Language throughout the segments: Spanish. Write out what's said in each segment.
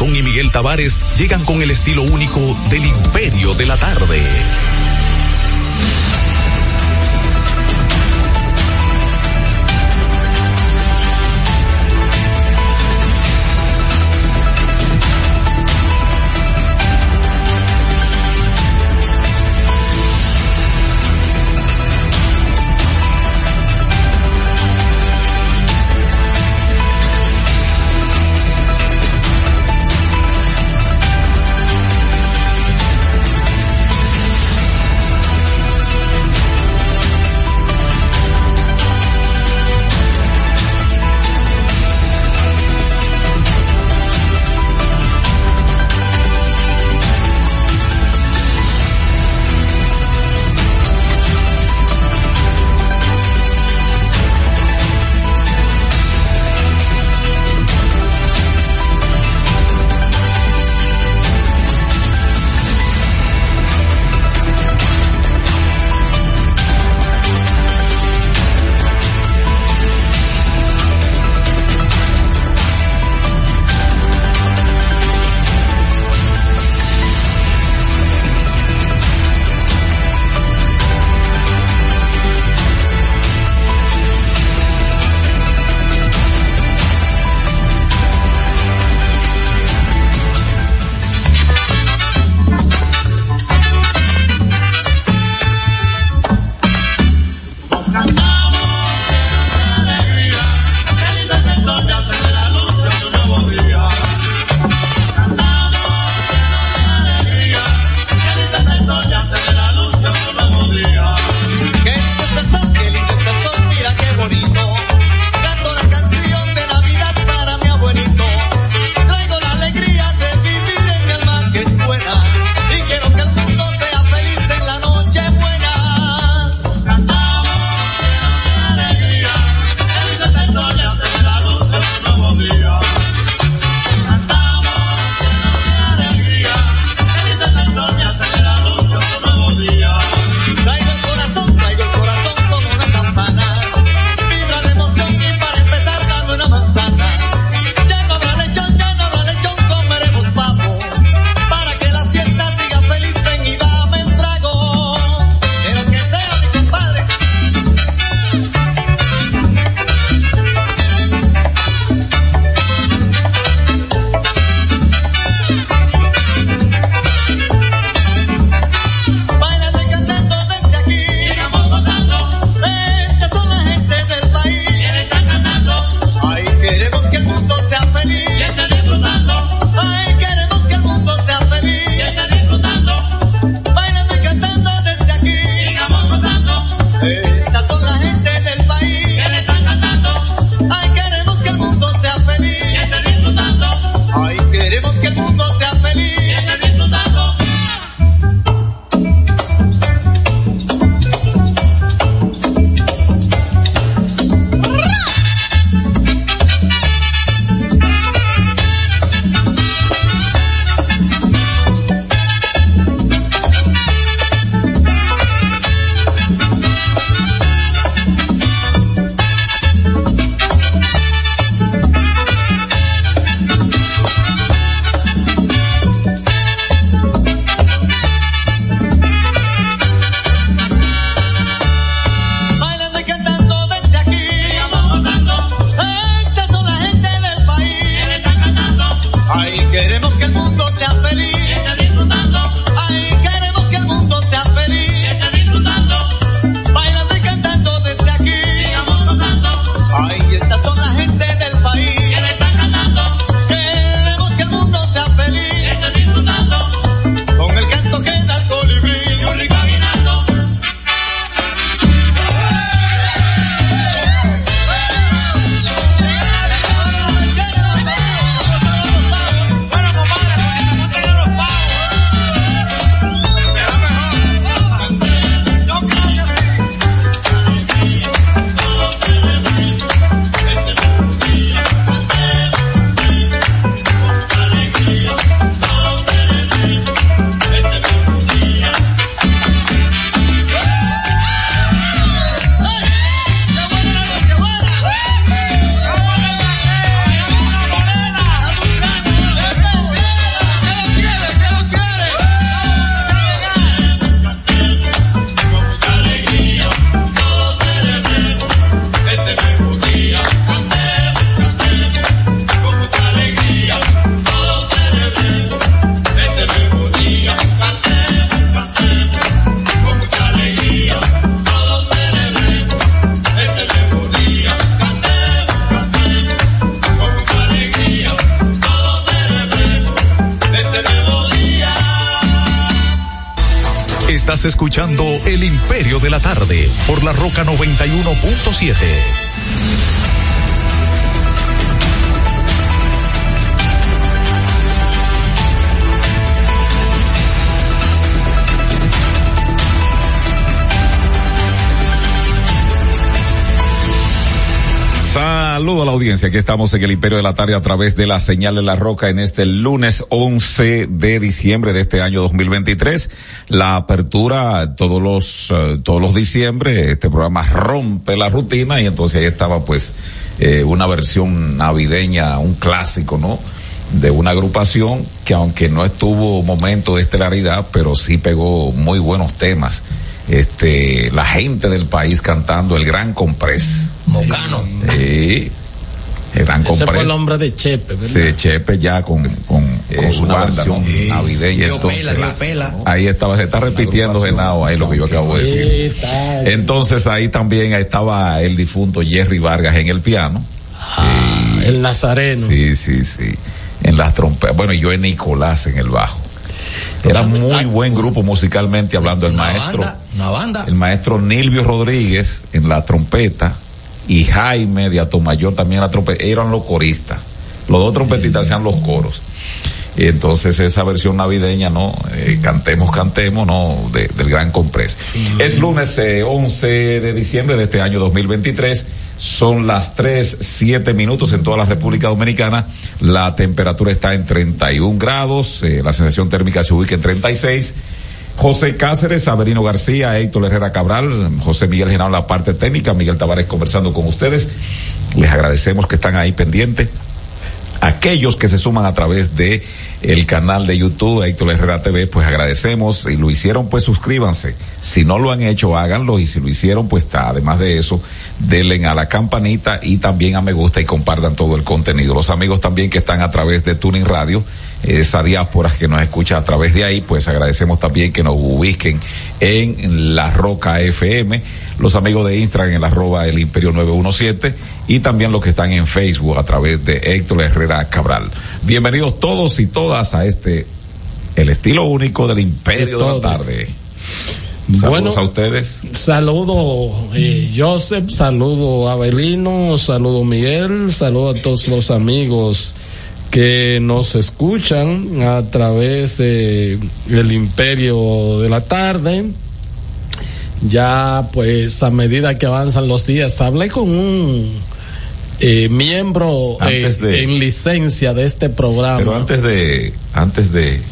Rincón y Miguel Tavares llegan con el estilo único del imperio de la tarde. Aquí estamos en el Imperio de la Tarde a través de la señal de la Roca en este lunes 11 de diciembre de este año 2023. La apertura todos los uh, todos los diciembre este programa rompe la rutina y entonces ahí estaba pues eh, una versión navideña, un clásico, ¿no? de una agrupación que aunque no estuvo momento de estelaridad, pero sí pegó muy buenos temas este, la gente del país cantando el Gran Comprés. Mocano. Sí. Gran Ese fue el hombre de Chepe, ¿verdad? Sí, Chepe ya con, con, con su una versión Sí. navideña. Dio Entonces, pela, dio pela. ahí estaba, se está repitiendo Genao ahí lo que yo acabo de Sí, decir. está. Entonces ahí también ahí estaba el difunto Jerry Vargas en el piano. Ah, el Nazareno. Sí, sí, sí. En las trompetas. Bueno, y yo en Nicolás en el bajo. Era muy buen grupo musicalmente hablando el Una maestro. banda, una banda. El maestro Nilvio Rodríguez en la trompeta y Jaime de Atomayor también. Eran los coristas. Los dos trompetistas hacían los coros. Y entonces esa versión navideña, ¿no? Eh, cantemos, cantemos, ¿no? De- del Gran Comprés. Es lunes eh, 11 de diciembre de este año 2023. Son las 3, 7 minutos en toda la República Dominicana. La temperatura está en 31 grados. eh, la sensación térmica se ubica en 36. José Cáceres, Averino García, Héctor Herrera Cabral, José Miguel Genao en la parte técnica, Miguel Tavares conversando con ustedes. Les agradecemos que están ahí pendientes aquellos que se suman a través de el canal de YouTube Héctor Herrera TV, pues agradecemos. Si lo hicieron, pues suscríbanse. Si no lo han hecho, háganlo. Y si lo hicieron, pues está. Además de eso, denle a la campanita y también a me gusta y compartan todo el contenido. Los amigos también que están a través de Tuning Radio, esa diáspora que nos escucha a través de ahí, pues agradecemos también que nos ubiquen en La Roca FM, los amigos de Instagram en el arroba el Imperio 917 y también los que están en Facebook a través de Héctor Herrera Cabral. Bienvenidos todos y todas a este, el estilo único del Imperio de, De la. Tarde. Saludos Bueno. a ustedes. Saludo eh, Joseph, saludo Abelino, saludo Miguel, saludo a todos los amigos que nos escuchan a través de el Imperio de la Tarde. Ya pues a medida que avanzan los días, hablé con un eh, miembro eh, de- en licencia de este programa. Pero antes de, antes de,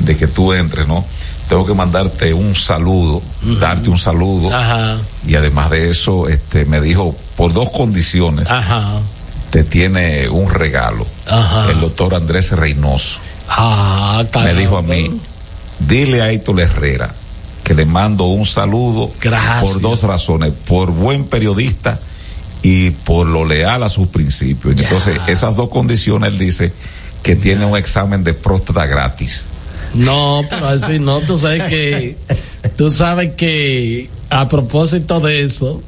de que tú entres, ¿no? Tengo que mandarte un saludo, darte un saludo. Ajá, Y además de eso, este, me dijo, por dos condiciones, ajá, te tiene un regalo. Ajá. El doctor Andrés Reynoso. ah, me dijo a mí, dile a Héctor Herrera que le mando un saludo Gracias. por dos razones, por buen periodista y por lo leal a sus principios. Ya. Entonces, esas dos condiciones, él dice que tiene un examen de próstata gratis. No, pero así no, tú sabes que, tú sabes que a propósito de eso,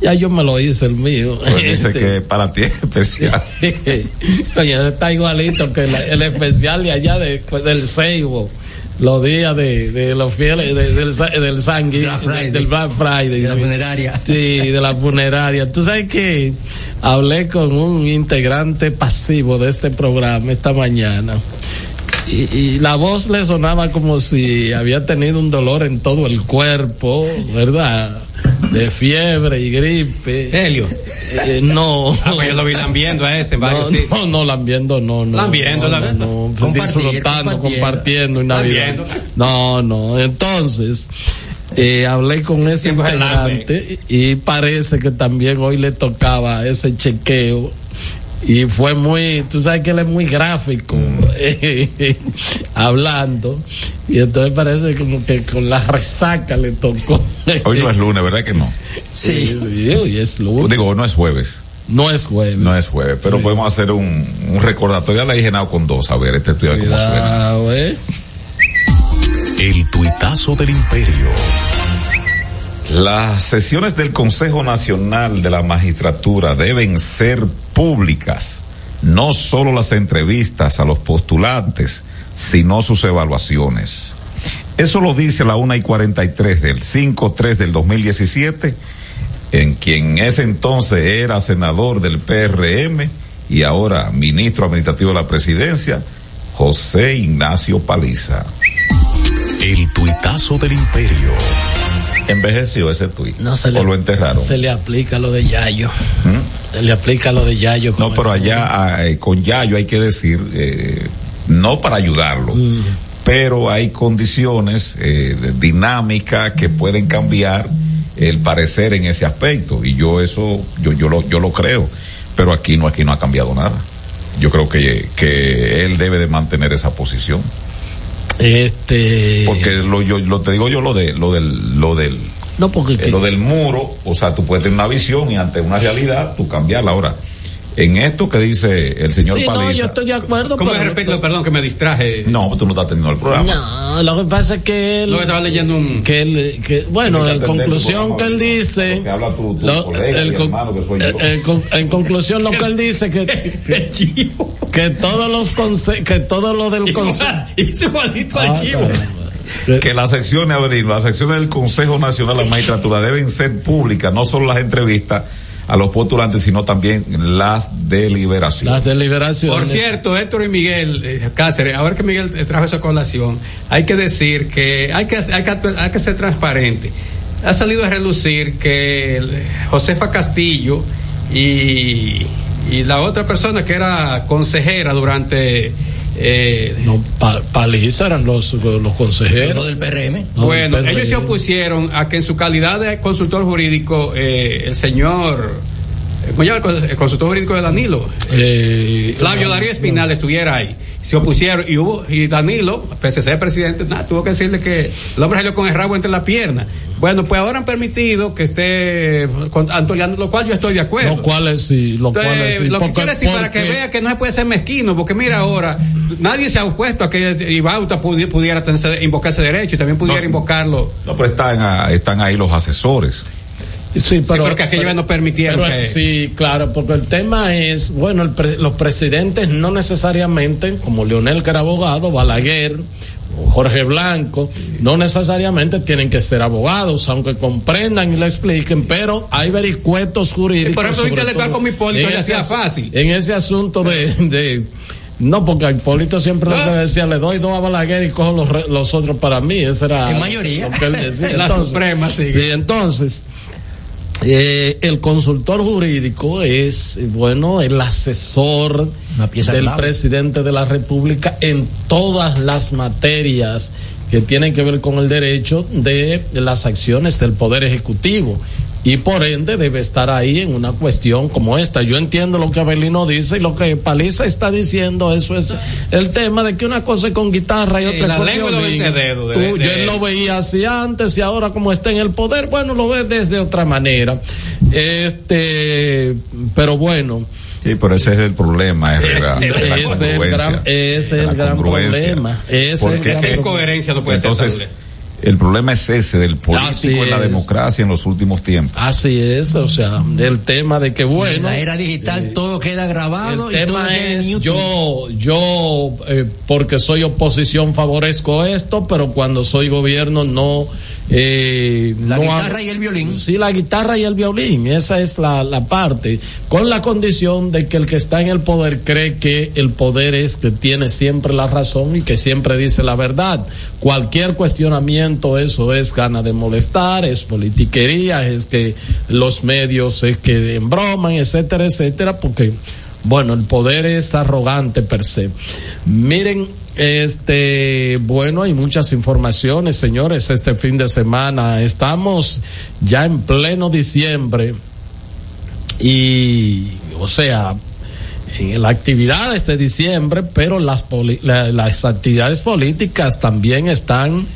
ya yo me lo hice el mío. Pues dice Este, que para ti es especial. Oye, está igualito que la- el especial de allá de, pues, del Seibo, los días de, de los fieles, de- del, del sangui, Black Friday. del Black Friday. De la sí. funeraria. Sí, de la funeraria. Tú sabes que hablé con un integrante pasivo de este programa esta mañana. Y, y la voz le sonaba como si había tenido un dolor en todo el cuerpo, ¿verdad? De fiebre y gripe. Helio. Eh, no. Ah, pues yo lo vi lambiendo a ese en No, varios sitios. no, no, lambiendo, no, no. Lambiendo, no, lambiendo. no, no, disfrutando, compartiendo. compartiendo en Navidad. Lambiendo. No, no, entonces, eh, hablé con ese integrante y parece que también hoy le tocaba ese chequeo y fue muy, tú sabes que él es muy gráfico hablando y entonces parece como que con la resaca le tocó. Hoy no es lunes, ¿verdad que no? Sí, sí, hoy es lunes. Digo, hoy no es jueves. no es jueves. No es jueves, pero podemos hacer un, un recordatorio. Ya la con dos. A ver, este estudio cómo suena. Eh. El tuitazo del imperio. Las sesiones del Consejo Nacional de la Magistratura deben ser públicas, no solo las entrevistas a los postulantes, sino sus evaluaciones. Eso lo dice la 1 y 43 del 5-3 del 2017, en quien ese entonces era senador del PRM y ahora ministro administrativo de la presidencia, José Ignacio Paliza. El tuitazo del imperio. Envejeció ese tuit. No se le, o lo enterraron. Se le aplica lo de Yayo. ¿Mm? Se le aplica lo de Yayo. No, pero allá eh, con Yayo hay que decir, eh, no para ayudarlo, mm. pero hay condiciones eh, dinámicas que pueden cambiar el parecer en ese aspecto y yo eso yo yo lo yo lo creo, pero aquí no aquí no ha cambiado nada. Yo creo que que él debe de mantener esa posición. Este. Porque lo, yo, lo te digo yo lo de, lo del, lo del. No, porque. Eh, lo del muro, o sea, tú puedes tener una visión y ante una realidad, tú cambiarla. Ahora, en esto que dice el señor sí, Paliza. No, yo estoy de acuerdo. ¿Cómo pero, respecto, perdón, que me distraje? No, tú no estás teniendo el programa. No, lo que pasa es que él. Lo que estaba leyendo un. Que él, que, bueno, en conclusión que él dice. Que habla tu, tu lo, colega el, hermano que soy yo. El, en conclusión lo que él dice que. que, que todos los conse que todo lo del consejo. igualito al chivo que las secciones, Averino, las secciones del Consejo Nacional de la Magistratura deben ser públicas, no solo las entrevistas a los postulantes, sino también las deliberaciones. Las deliberaciones. Por cierto, Héctor y Miguel eh, Cáceres, ahora que Miguel trajo esa colación, hay que decir que hay que, hay que, hay que ser transparente. Ha salido a relucir que Josefa Castillo y, y la otra persona que era consejera durante eh, no, pa, Paliza eran los, los consejeros. del PRM. bueno, ellos se opusieron a que en su calidad de consultor jurídico, eh, el señor, ¿cómo llama el consultor jurídico de Danilo? Eh, Flavio Darío Espinal estuviera ahí. Se opusieron y hubo, y Danilo, pese a ser presidente, nada, tuvo que decirle que el hombre salió con el rabo entre las piernas. Bueno, pues ahora han permitido que esté antoliando, lo cual yo estoy de acuerdo. Lo cual es sí, lo cual es sí. Lo que quiere decir para que vea que no se puede ser mezquino, porque mira ahora, nadie se ha opuesto a que Ibauta pudiera, pudiera invocar ese derecho y también pudiera no, invocarlo. No, pero están, están ahí los asesores. Sí, pero, sí, porque aquello no permitieron pero, que... Sí, claro, porque el tema es, bueno, el pre, los presidentes no necesariamente, como Leonel que era abogado, Balaguer, Jorge Blanco, no necesariamente tienen que ser abogados, aunque comprendan y le expliquen, pero hay vericuetos jurídicos. Por eso intelectual con mi Hipólito ya sea fácil. En ese asunto de, de no, porque a Hipólito siempre que decía, le doy dos a Balaguer y cojo los, los otros para mí. Esa era en mayoría. lo que él decía. la entonces, Suprema, sí. Sí, entonces, eh, el consultor jurídico es, bueno, el asesor del clave. presidente de la República en todas las materias que tienen que ver con el derecho de las acciones del Poder Ejecutivo y por ende debe estar ahí en una cuestión como esta. Yo entiendo lo que Abelino dice y lo que Paliza está diciendo, eso es el tema de que una cosa es con guitarra y otra cosa con yo él lo veía así antes y ahora como está en el poder, bueno, lo ves desde otra manera. Este, pero bueno. Sí, pero ese es el problema, de la Ese es el gran, ese es el gran problema. Ese es el Porque gran Esa es- problema. incoherencia no puede Entonces, ser. El problema es ese del político Así en la es. democracia en los últimos tiempos. Así es, o sea, el tema de que bueno. en la era digital todo queda grabado El y todo tema en es, yo, yo, eh, porque soy oposición favorezco esto, pero cuando soy gobierno no, eh, la no guitarra y el violín. Sí, la guitarra y el violín, esa es la, la parte, con la condición de que el que está en el poder cree que el poder es que tiene siempre la razón y que siempre dice la verdad. Cualquier cuestionamiento, eso es gana de molestar, es politiquería, es que los medios es que embroman, etcétera, etcétera, porque, bueno, el poder es arrogante per se. Miren, este, bueno, hay muchas informaciones, señores, este fin de semana. Estamos ya en pleno diciembre y, o sea, en las actividades de diciembre, pero las, la- las actividades políticas también están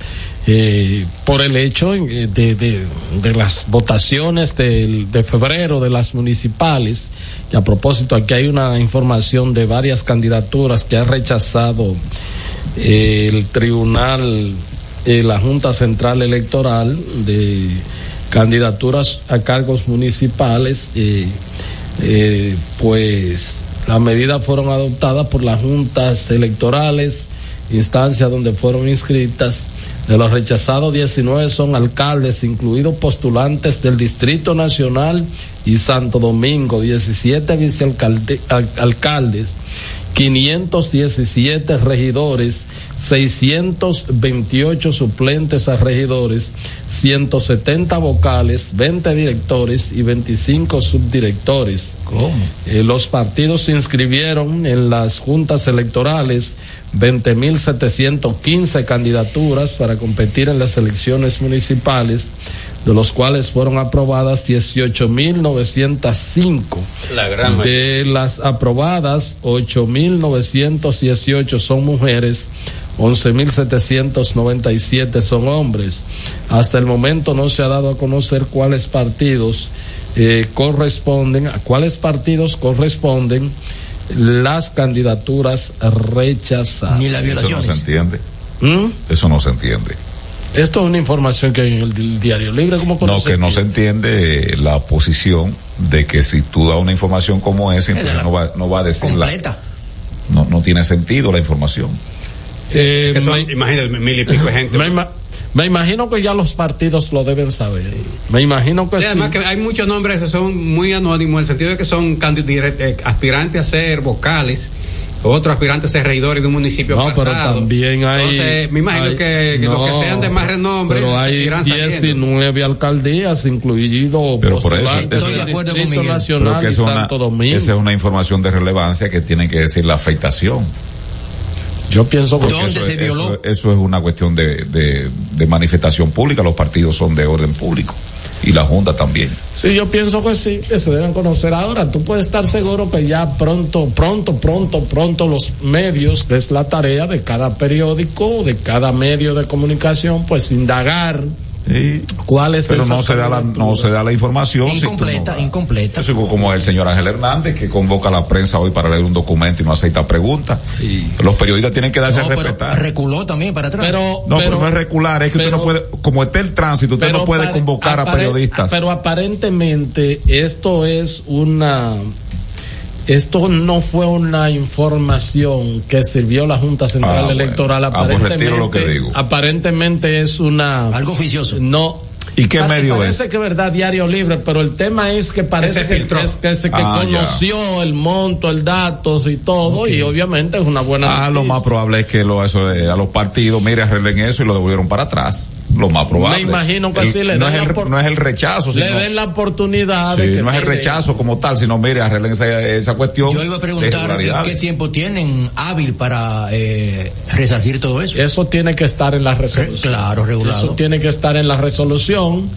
eh, por el hecho eh, de, de, de las votaciones del- de, febrero de las municipales. Y a propósito, aquí hay una información de varias candidaturas que ha rechazado eh, el tribunal, eh, la Junta Central Electoral de candidaturas a cargos municipales. pues las medidas fueron adoptadas por las juntas electorales, instancias donde fueron inscritas. De los rechazados, 19 son alcaldes, incluidos postulantes del Distrito Nacional y Santo Domingo, 17 vicealcaldes, 517 regidores, 628 suplentes a regidores, 170 vocales, 20 directores y 25 subdirectores. ¿Cómo? Eh, los partidos se inscribieron en las juntas electorales 20.715 candidaturas para competir en las elecciones municipales, de los cuales fueron aprobadas 18.905. La gran De las aprobadas, 8.918 son mujeres, 11.797 son hombres. Hasta el momento no se ha dado a conocer cuáles partidos eh, corresponden, a cuáles partidos corresponden las candidaturas rechazadas. Ni las Eso no se violaciones. entiende. ¿Mm? Eso no se entiende. Esto es una información que hay en el, di- diario libre. ¿Cómo No, que no se entiende la posición de que si tú das una información como esa, entonces la- no va, no va a decirla. Completa. No, no tiene sentido la información. Eh, me, imagínate, mil y pico de gente. me ima- me imagino que ya los partidos lo deben saber. Me imagino que Sí, sí. además que hay muchos nombres que son muy anónimos en el sentido de que son eh, aspirantes a ser vocales, otros aspirantes ser regidores de un municipio No, pero también hay. Entonces, me imagino hay- que, que los no, que sean de más renombre Pero hay seguirán saliendo. 19 alcaldías, incluido Pero por eso- Estoy de acuerdo con. Pero Nacional y es una, Santo Domingo. esa es una información de relevancia que tiene que decir la afectación. Yo pienso que ¿Dónde Eso se es- violó? Eso, eso es una cuestión de, de, de manifestación pública. Los partidos son de orden público. Y la Junta también. Sí, yo pienso que sí, que se deben conocer. Ahora, tú puedes estar seguro que ya pronto, pronto, pronto, pronto los medios, que es la tarea de cada periódico, de cada medio de comunicación, pues indagar cuáles Pero no se da la, no se da la información. si Incompleta, no- incompleta. Eso es como el señor Ángel Hernández que convoca a la prensa hoy para leer un documento y no acepta preguntas. Los periodistas tienen que darse No, a pero respetar. reculó también para atrás. Pero, no, pero, no es recular, es que usted no puede, como está el tránsito, usted no puede apare- convocar a periodistas. Pero aparentemente esto es una esto no fue una información que sirvió la Junta Central Ah. Electoral. Ah, pues Aparentemente, retiro lo que digo. aparentemente es una Algo oficioso. no. ¿Y qué medio parece es? que verdad diario libre, pero el tema es que parece que, es- que, se- que Ah, ya. conoció el monto, el datos y todo, y obviamente es una buena Ah, lo más probable es que lo, eso de- a los partidos, mire, arreglen eso y lo devolvieron para atrás. Lo más probable. Me imagino que El- sí, le no, den es el, por- no es el rechazo, Le sino, den la oportunidad sí, de que no es el rechazo como tal, sino mire, arreglen esa, esa cuestión. Yo iba a preguntar qué tiempo tienen hábil para eh, resarcir todo eso. Eso tiene que estar en la resolución. Claro, regulado. Eso tiene que estar en la resolución.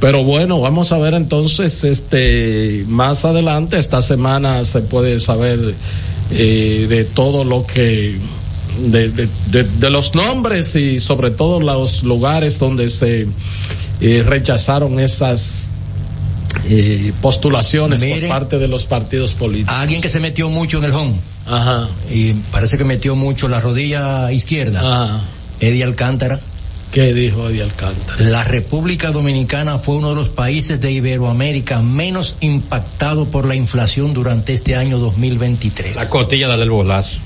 Pero bueno, vamos a ver entonces, este, más adelante, esta semana se puede saber eh, de todo lo que, de, de, de- de los nombres y sobre todo los lugares donde se eh, rechazaron esas eh, postulaciones por parte de los partidos políticos. Alguien que se metió mucho en el home Ajá, y parece que metió mucho la rodilla izquierda. ajá. Eddie Alcántara. ¿Qué dijo Eddie Alcántara? La República Dominicana fue uno de los países de Iberoamérica menos impactado por la inflación durante este año 2023. La cotilla la del bolazo.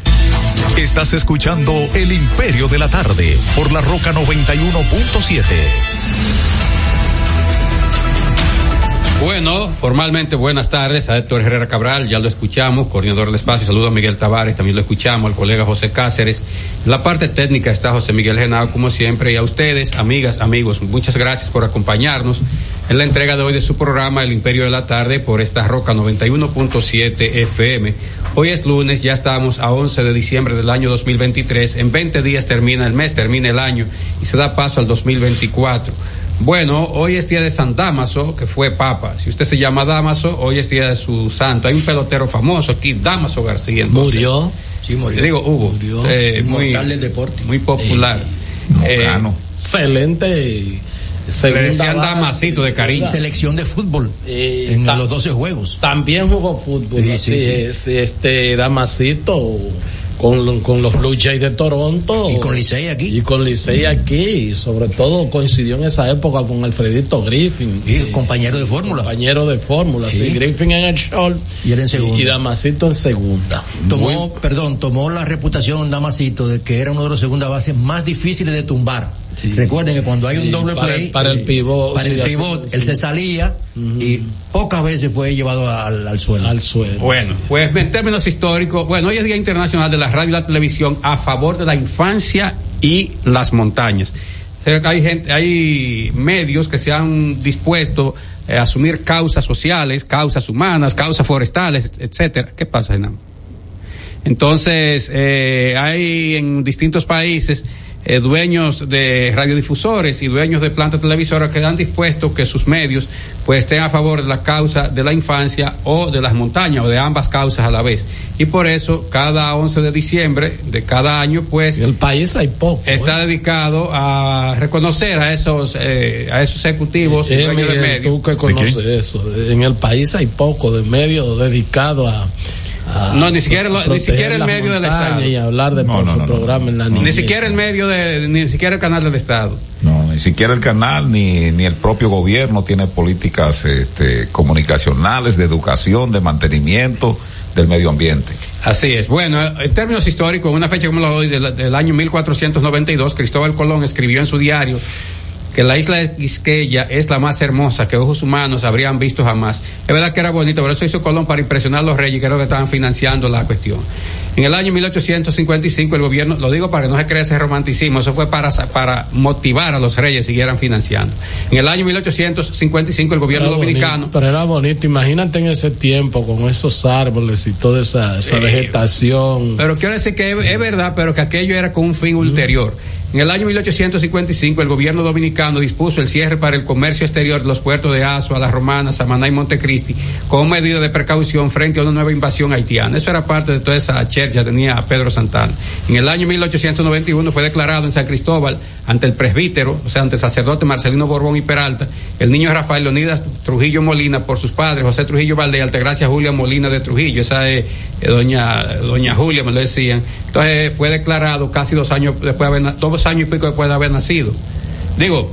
Estás escuchando El Imperio de la Tarde por la Roca 91.7. Bueno, formalmente buenas tardes a Héctor Herrera Cabral, ya lo escuchamos, coordinador del espacio, saludo a Miguel Tavares, también lo escuchamos, al colega José Cáceres. La parte técnica está José Miguel Genao, como siempre, y a ustedes, amigas, amigos, muchas gracias por acompañarnos en la entrega de hoy de su programa El Imperio de la Tarde por esta Roca 91.7 FM. Hoy es lunes, ya estamos a 11 de diciembre del año 2023, en 20 días termina el mes, termina el año y se da paso al 2024. Bueno, hoy es día de San Damaso, que fue papa. Si usted se llama Damaso, hoy es día de su santo. Hay un pelotero famoso aquí, Damaso García. entonces. Murió. Sí, murió. Digo, hubo. Murió. eh, muy, Inmortal del deporte. muy popular. No Eh, gano. Excelente le segunda decían base. Damasito de cariño. Selección de fútbol Eh, en los 12 juegos. También jugó fútbol, Sí, así sí, sí. es, este Damasito con, con los Blue Jays de Toronto. Y con Licey aquí. Y con Licey aquí, y sobre todo coincidió en esa época con Alfredito Griffin. Y eh, compañero de fórmula. compañero de fórmula, sí. Sí. Griffin en el short Y él en segunda. y Damasito en segunda. Tomó, perdón, tomó la reputación Damasito de que era uno de los segunda bases más difíciles de tumbar Recuerden que cuando hay un doble play. Para el pivot. Para el pivot, él se salía y pocas veces fue llevado al, suelo. Al suelo. Bueno, pues en términos históricos, bueno, hoy es Día Internacional de la Radio y la Televisión a favor de la infancia y las montañas. Hay gente, hay medios que se han dispuesto a asumir causas sociales, causas humanas, causas forestales, etcétera. ¿Qué pasa, Genam? Entonces, eh, hay en distintos países eh, dueños de radiodifusores y dueños de plantas televisoras que han dispuesto que sus medios pues estén a favor de la causa de la infancia o de las montañas o de ambas causas a la vez. Y por eso cada 11 de diciembre de cada año pues el país hay poco está ¿eh? dedicado a reconocer a esos eh, a esos ejecutivos y dueños de medios. Tú que conoces eso, en el país hay poco de medios dedicados a no, ni siquiera, ni siquiera el medio del Estado. Y hablar de no, su programa en la Ni siquiera el medio de, ni siquiera el canal del Estado. No, ni siquiera el canal ni, ni el propio gobierno tiene políticas este, comunicacionales, de educación, de mantenimiento del medio ambiente. Así es. Bueno, en términos históricos, una fecha como la hoy del, del año 1492, Cristóbal Colón escribió en su diario que la isla de Quisqueya es la más hermosa que ojos humanos habrían visto jamás. Es verdad que era bonito, pero eso hizo Colón para impresionar a los reyes, que que estaban financiando la cuestión. En el año 1855 el gobierno, lo digo para que no se crea ese romanticismo, eso fue para, para motivar a los reyes siguieran financiando. En el año 1855 el gobierno dominicano... pero era bonito, imagínate en ese tiempo con esos árboles y toda esa, vegetación. Pero quiero decir que es, verdad, pero que aquello era con un fin ulterior. En el año 1855 el gobierno dominicano dispuso el cierre para el comercio exterior de los puertos de Azua, La Romana, Samaná y Montecristi como medida de precaución frente a una nueva invasión haitiana. Eso era parte de toda esa chercha tenía a Pedro Santana. En el año 1891 fue declarado en San Cristóbal ante el presbítero, o sea, ante el sacerdote Marcelino Borbón y Peralta, el niño Rafael Leonidas Trujillo Molina por sus padres, José Trujillo Valdez, Altagracia Julia Molina de Trujillo, esa es eh, doña, doña Julia, me lo decían. Entonces fue declarado casi dos años después de haber, dos años y pico después de haber nacido. Digo,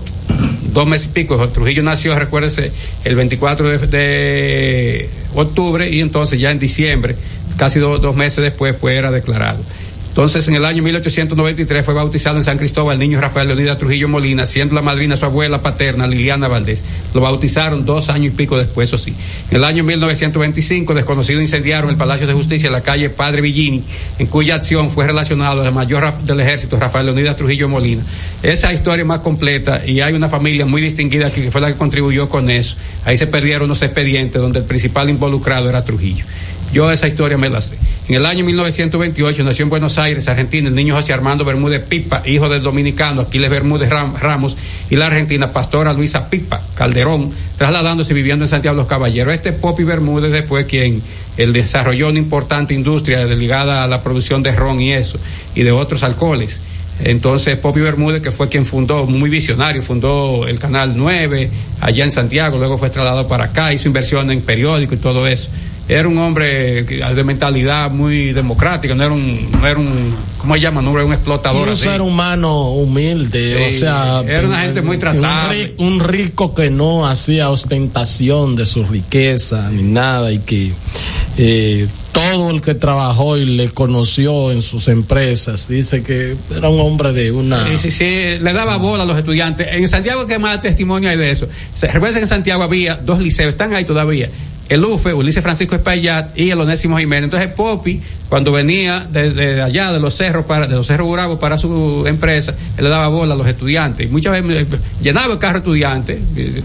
dos meses y pico. Trujillo nació, recuérdese, el 24 de, octubre y entonces ya en diciembre, casi dos meses después, fue era declarado. Entonces, en el año 1893 fue bautizado en San Cristóbal el niño Rafael Leonidas Trujillo Molina, siendo la madrina su abuela paterna, Liliana Valdés. Lo bautizaron dos años y pico después, eso sí. En el año 1925, desconocidos incendiaron el Palacio de Justicia en la calle Padre Villini, en cuya acción fue relacionado el mayor del ejército, Rafael Leonidas Trujillo Molina. Esa historia es más completa y hay una familia muy distinguida que fue la que contribuyó con eso. Ahí se perdieron unos expedientes donde el principal involucrado era Trujillo. Yo esa historia me la sé. En el año 1928 nació en Buenos Aires, Argentina, el niño José Armando Bermúdez Pipa, hijo del dominicano Aquiles Bermúdez Ramos, y la argentina pastora Luisa Pipa Calderón, trasladándose y viviendo en Santiago los Caballeros. Este Popi Bermúdez después quien desarrolló una importante industria ligada a la producción de ron y eso, y de otros alcoholes. Entonces, Popi Bermúdez, que fue quien fundó, muy visionario, fundó el Canal 9 allá en Santiago, luego fue trasladado para acá, hizo inversión en periódicos y todo eso era un hombre de mentalidad muy democrática, no era un, no era un, ¿cómo se llama? No era un explotador. un ser humano humilde, o sea. Era una gente muy tratable. Un, rico que no hacía ostentación de su riqueza ni nada y que eh, todo el que trabajó y le conoció en sus empresas dice que era un hombre de una. Sí, sí, sí, le daba bola a los estudiantes. En Santiago, ¿qué más testimonio hay de eso? Recuerden que en Santiago había dos liceos, están ahí todavía el UFE, Ulises Francisco Espaillat y el Onésimo Jiménez. Entonces Popi, cuando venía de, allá, de los cerros, para, de los cerros Bravos para su empresa, él le daba bola a los estudiantes. Y muchas veces llenaba el carro estudiante, eh,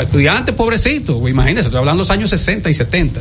estudiantes pobrecitos, imagínense, estoy hablando de los años 60 y 70.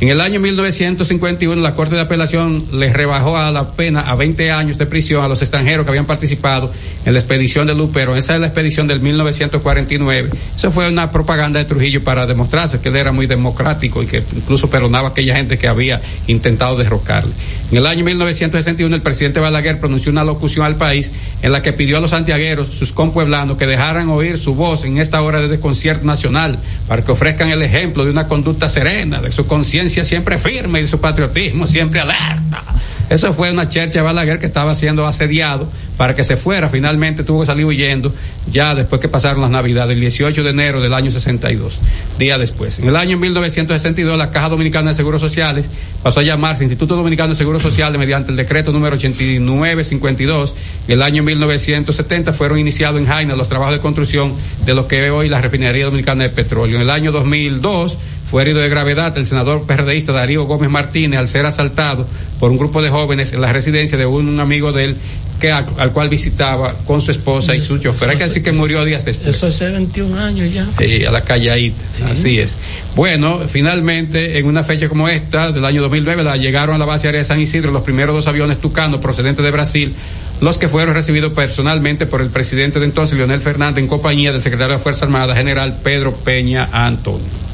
En el año 1951 la Corte de Apelación le rebajó a la pena a 20 años de prisión a los extranjeros que habían participado en la expedición de Lupero. Esa es la expedición del 1949. Eso fue una propaganda de Trujillo para demostrarse que él era muy democrático y que incluso perdonaba a aquella gente que había intentado derrocarle. En el año 1961 el presidente Balaguer pronunció una locución al país en la que pidió a los santiagueros, sus compueblanos, que dejaran oír su voz en esta hora de desconcierto nacional para que ofrezcan el ejemplo de una conducta serena, de su conciencia siempre firme y su patriotismo siempre alerta. Eso fue una chercha de Balaguer que estaba siendo asediado para que se fuera. Finalmente tuvo que salir huyendo ya después que pasaron las navidades, el 18 de enero del año 62, día después. En el año 1962 la Caja Dominicana de Seguros Sociales pasó a llamarse Instituto Dominicano de Seguros Sociales mediante el decreto número 8952. En el año 1970 fueron iniciados en Jaina los trabajos de construcción de lo que hoy la Refinería Dominicana de Petróleo. En el año 2002 fue herido de gravedad el senador PRDista Darío Gómez Martínez al ser asaltado por un grupo de jóvenes en la residencia de un, amigo de él que al, cual visitaba con su esposa y su chofer. Hay que decir que murió días después. Eso es 21 años ya. Sí, a la calle Así es. Bueno, finalmente, en una fecha como esta, del año 2009, la, llegaron a la base aérea de San Isidro los primeros dos aviones Tucano procedentes de Brasil los que fueron recibidos personalmente por el presidente de entonces, Leonel Fernández, en compañía del secretario de Fuerza Armada, general Pedro Peña Antonio.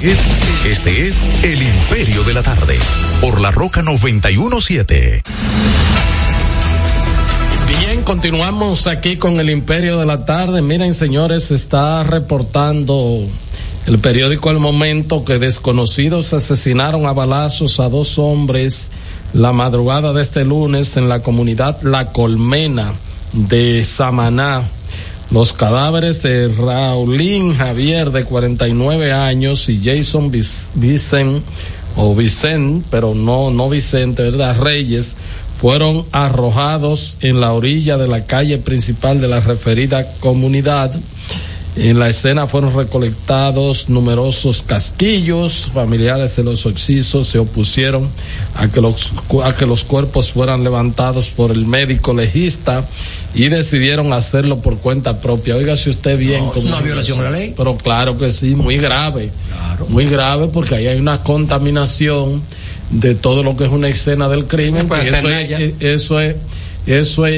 Este es El Imperio de la Tarde, por la Roca 917. Bien, continuamos aquí con el Imperio de la Tarde. Miren, señores, está reportando el periódico El Momento que desconocidos asesinaron a balazos a dos hombres la madrugada de este lunes en la comunidad La Colmena de Samaná los cadáveres de Raulín Javier de 49 años y Jason Vicen o Vicen, pero no no Vicente, ¿verdad? Reyes fueron arrojados en la orilla de la calle principal de la referida comunidad en la escena fueron recolectados numerosos casquillos. Familiares de los oxisos se opusieron a que los, a que los cuerpos fueran levantados por el médico legista y decidieron hacerlo por cuenta propia. si usted bien. No, es una violación de la ley. Pero claro que sí, muy grave. Muy grave porque ahí hay una contaminación de todo lo que es una escena del crimen. eso es eso es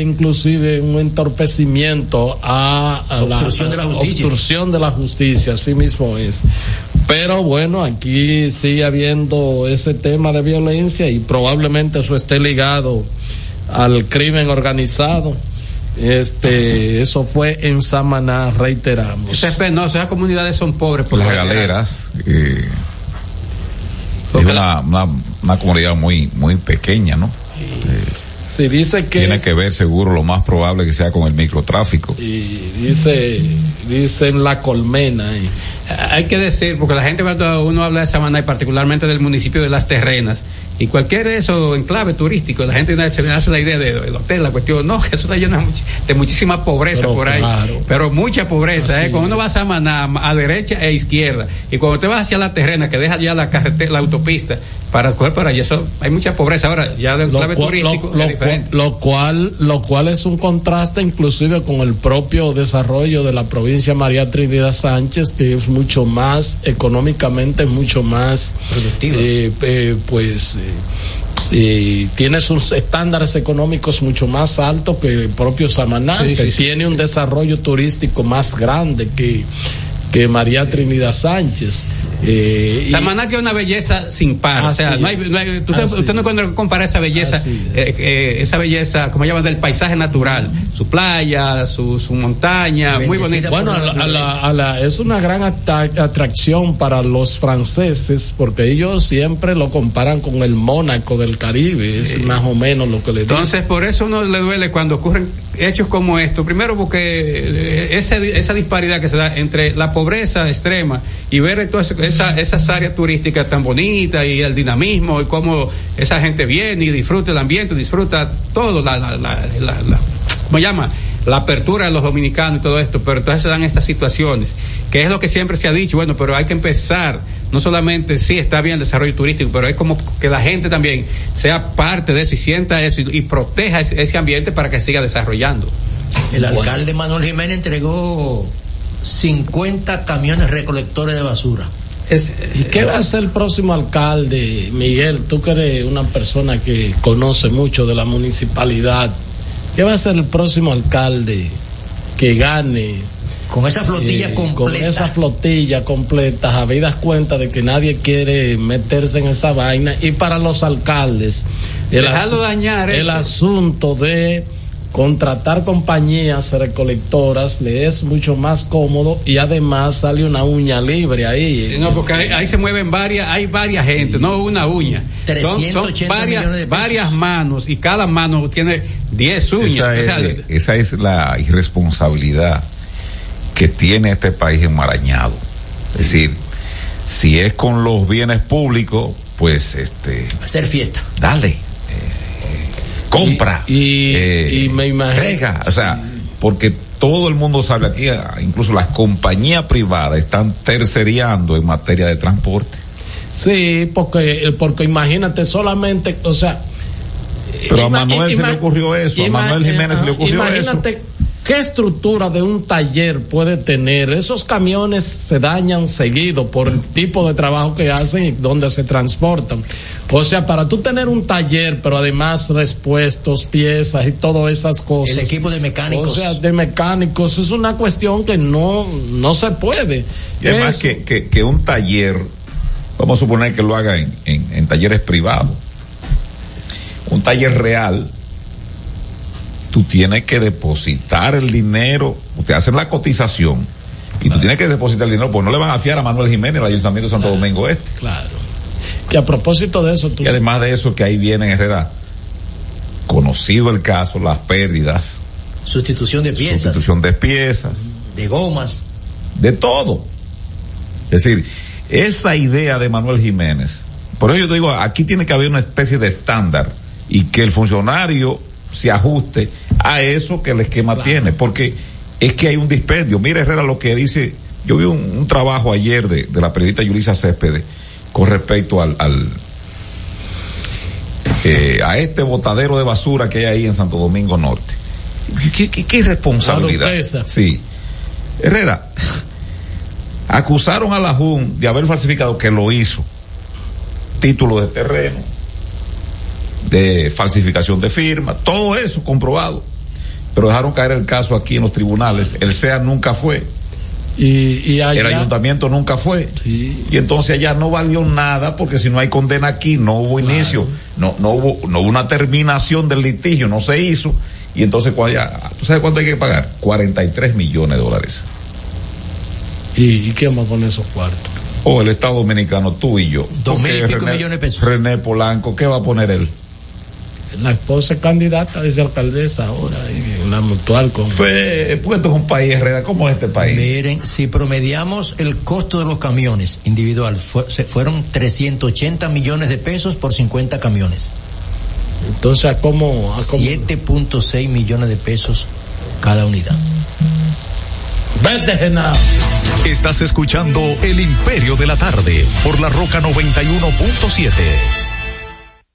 inclusive un entorpecimiento a, la obstrucción de la justicia. Obstrucción de la justicia, así mismo es. Pero bueno, aquí sigue habiendo ese tema de violencia y probablemente eso esté ligado al crimen organizado. Este, eso fue en Samaná, reiteramos. no, esas comunidades son pobres. Por las galeras. Eh, es una, una, comunidad muy, muy pequeña, ¿no? Sí, dice que. Tiene que ver, seguro, lo más probable que sea con el microtráfico. Y dice, dicen la colmena. Y... Hay que decir, porque la gente cuando uno habla de Samaná y particularmente del municipio de Las Terrenas, y cualquier eso enclave turístico, la gente se le hace la idea del hotel, la cuestión, no, eso está lleno de muchísima pobreza por ahí, pero mucha pobreza, ¿eh? cuando uno va a Samaná, a derecha e izquierda, y cuando te vas hacia la terrena, que deja ya la carretera, la autopista, para coger para allá, eso, hay mucha pobreza ahora, ya del enclave turístico lo, es diferente. Lo cual, lo cual es un contraste inclusive con el propio desarrollo de la provincia María Trinidad Sánchez, que es mucho más económicamente, mucho más, eh, eh, pues, y tiene sus estándares económicos mucho más altos que el propio Samaná, que tiene un desarrollo turístico más grande que, que María Trinidad Sánchez. Eh, Samaná tiene una belleza sin par. O sea, no hay, usted, no cuando compara esa belleza, eh, eh, esa belleza, como llaman, del paisaje natural, su playa, su, su montaña, muy bonita. Bueno, a la, es una gran atracción para los franceses porque ellos siempre lo comparan con el Mónaco del Caribe, es más o menos lo que le dicen. Entonces, por eso uno le duele cuando ocurren hechos como esto. Primero porque eh, esa, esa disparidad que se da entre la pobreza extrema y ver todas esa, esas áreas turísticas tan bonitas y el dinamismo y cómo esa gente viene y disfruta el ambiente, disfruta todo, la, la, la, la, ¿cómo la apertura de los dominicanos y todo esto, pero entonces se dan estas situaciones, que es lo que siempre se ha dicho, bueno, pero hay que empezar, no solamente, sí, está bien el desarrollo turístico, pero es como que la gente también sea parte de eso y sienta eso y, proteja ese, ambiente para que siga desarrollando. El alcalde Manuel Jiménez entregó 50 camiones recolectores de basura. ¿Y qué va a hacer el próximo alcalde, Miguel? Tú que eres una persona que conoce mucho de la municipalidad. ¿Qué va a ser el próximo alcalde que gane? Con esa flotilla eh, completa. Con esa flotilla completa, habidas cuenta de que nadie quiere meterse en esa vaina. Y para los alcaldes, el, dañar, el asunto de contratar compañías recolectoras le es mucho más cómodo y además sale una uña libre ahí. no, porque ahí, se mueven varias, hay varias gente, no una uña. Son, varias, varias manos y cada mano tiene 10 uñas. Esa es, la irresponsabilidad que tiene este país enmarañado. Es decir, si es con los bienes públicos, pues este... Hacer fiesta. Dale compra y, eh, me imagino o sea porque todo el mundo sabe aquí incluso las compañías privadas están terceriando en materia de transporte. Sí porque porque imagínate solamente o sea pero a Manuel se le ocurrió eso a Manuel Jiménez se le ocurrió imagínate ¿Qué estructura de un taller puede tener? Esos camiones se dañan seguido por el tipo de trabajo que hacen y donde se transportan. O sea, para tú tener un taller, pero además respuestos, piezas y todas esas cosas. El equipo de mecánicos. O sea, de mecánicos es una cuestión que no, no se puede. Y además que, que, un taller, vamos a suponer que lo haga en, en talleres privados. Un taller real tú tienes que depositar el dinero, te hacen la cotización y tú tienes que depositar el dinero, pues no le van a fiar a Manuel Jiménez, el Ayuntamiento de Santo Domingo Este. Claro. Y a propósito de eso, tú... Y además de eso que ahí viene Herrera, conocido el caso, las pérdidas. Sustitución de piezas. Sustitución de piezas. De gomas. De todo. Es decir, esa idea de Manuel Jiménez, por eso yo digo, aquí tiene que haber una especie de estándar y que el funcionario se ajuste a eso que el esquema tiene, porque es que hay un dispendio. Mira Herrera lo que dice, yo vi un, trabajo ayer de, la periodista Yulisa Céspedes con respecto al, eh, a este botadero de basura que hay ahí en Santo Domingo Norte. ¿Qué, qué, responsabilidad? Sí. Herrera, acusaron a la JUN de haber falsificado que lo hizo. Título de terreno, de falsificación de firma, todo eso comprobado. Pero dejaron caer el caso aquí en los tribunales. El SEA nunca fue. Y, el ayuntamiento nunca fue. Y entonces allá no valió nada porque si no hay condena aquí, no hubo inicio, no, no, hubo, no hubo una terminación del litigio, no se hizo. Y entonces, ¿tú sabes cuánto hay que pagar? 43 millones de dólares. ¿Y, quién va a poner esos cuartos? O oh, el Estado Dominicano, tú y yo. Dos mil millones de pesos. René Polanco, ¿qué va a poner él? La esposa es candidata dice alcaldesa ahora, en la mutual con... Pues, puesto es un país, Herrera, ¿cómo es este país? Miren, si promediamos el costo de los camiones individual, fueron 380 millones de pesos por 50 camiones. Entonces, ¿a cómo? 7.6 millones de pesos cada unidad. Vete, Genaro. Estás escuchando El Imperio de la Tarde por la Roca 91.7.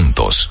juntos.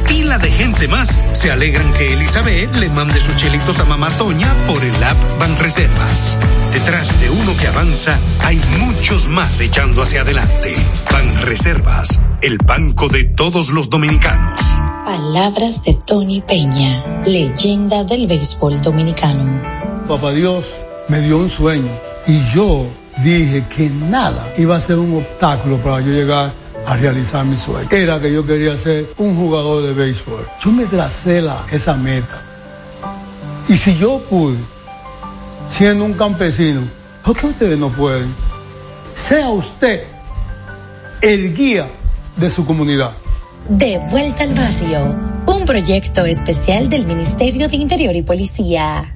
pila de gente más se alegran que Elizabeth le mande sus chelitos a Mamá Toña por el app Banreservas. Detrás de uno que avanza hay muchos más echando hacia adelante. Banreservas, el banco de todos los dominicanos. Palabras de Tony Peña, leyenda del béisbol dominicano. Papá Dios me dio un sueño y yo dije que nada iba a ser un obstáculo para yo llegar a realizar mi sueño. Era que yo quería ser un jugador de béisbol. Yo me tracé la, esa meta. Y si yo pude, siendo un campesino, ¿por qué ustedes no pueden? Sea usted el guía de su comunidad. De vuelta al barrio, un proyecto especial del Ministerio de Interior y Policía.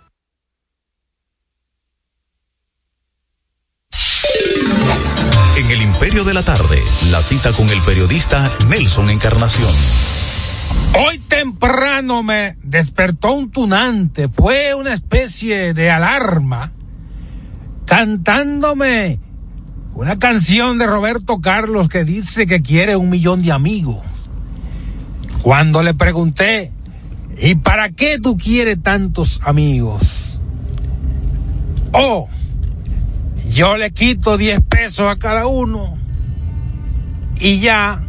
De la Tarde, la cita con el periodista Nelson Encarnación. Hoy temprano me despertó un tunante, fue una especie de alarma, cantándome una canción de Roberto Carlos que dice que quiere un millón de amigos. Cuando le pregunté, ¿y para qué tú quieres tantos amigos? Oh, yo le quito 10 pesos a cada uno y ya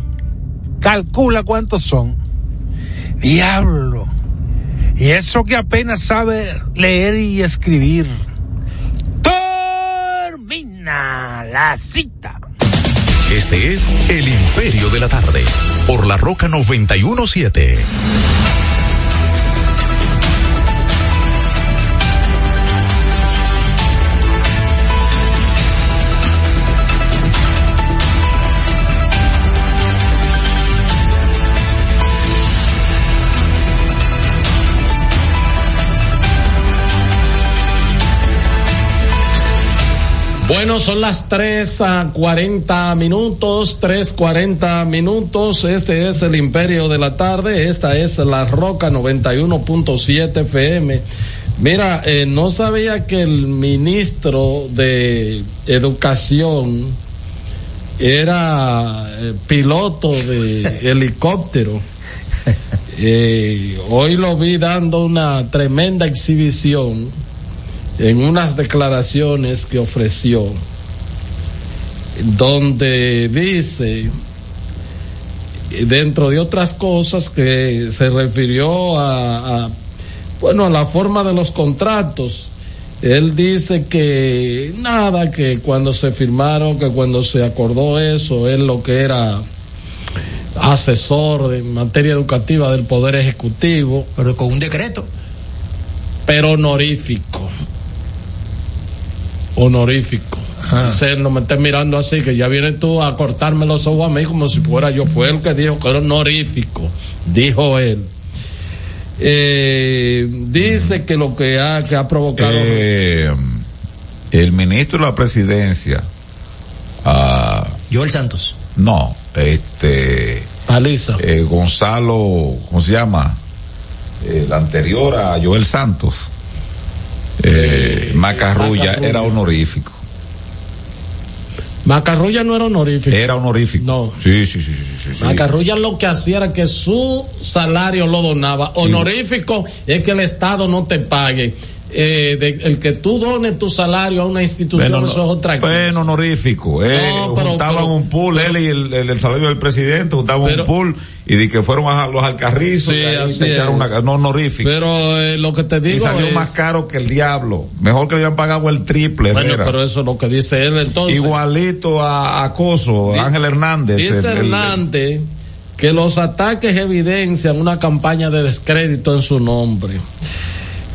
calcula cuántos son. Diablo. Y eso que apenas sabe leer y escribir. Termina la cita. Este es El Imperio de la Tarde, por la Roca 917. Bueno, son las tres a cuarenta minutos, tres cuarenta minutos. Este es el Imperio de la Tarde. Esta es la Roca 91.7 FM. Mira, eh, no sabía que el ministro de Educación era eh, piloto de helicóptero. Eh, hoy lo vi dando una tremenda exhibición en unas declaraciones que ofreció, donde dice, dentro de otras cosas, que se refirió a, a bueno, a la forma de los contratos. Él dice que nada, que cuando se firmaron, que cuando se acordó eso, él lo que era asesor en materia educativa del Poder Ejecutivo. Pero con un decreto. Pero honorífico honorífico. Dice, no me estés mirando así, que ya vienes tú a cortarme los ojos a mí como si fuera yo. Fue el que dijo que era honorífico, dijo él. Eh, dice que lo que ha, que ha provocado. Eh, el ministro de la presidencia. ah, Joel Santos. no, este. Alisa. eh, Gonzalo, ¿cómo se llama? El anterior a Joel Santos. Eh, Macarrulla Macarrulla. era honorífico. Macarrulla no era honorífico. Era honorífico. No. Sí, sí, sí, sí, sí, sí. Macarrulla lo que hacía era que su salario lo donaba. Honorífico es que el Estado no te pague. Eh, de- el que tú dones tu salario a una institución, Bueno, eso es otra cosa. bueno, honorífico. Eh, No, pero- juntaban pero- un pool, él y el, el- el salario del presidente, juntaban un pool y de que fueron a los alcarrizos Sí, y ahí así te echaron es. una, no honorífico. Pero eh, lo que te y digo salió es- más caro que el diablo. Mejor que le habían pagado el triple. Bueno, pero eso es lo que dice él entonces. Igualito a Acoso, Ángel Hernández. Dice el- Hernández que los ataques evidencian una campaña de descrédito en su nombre.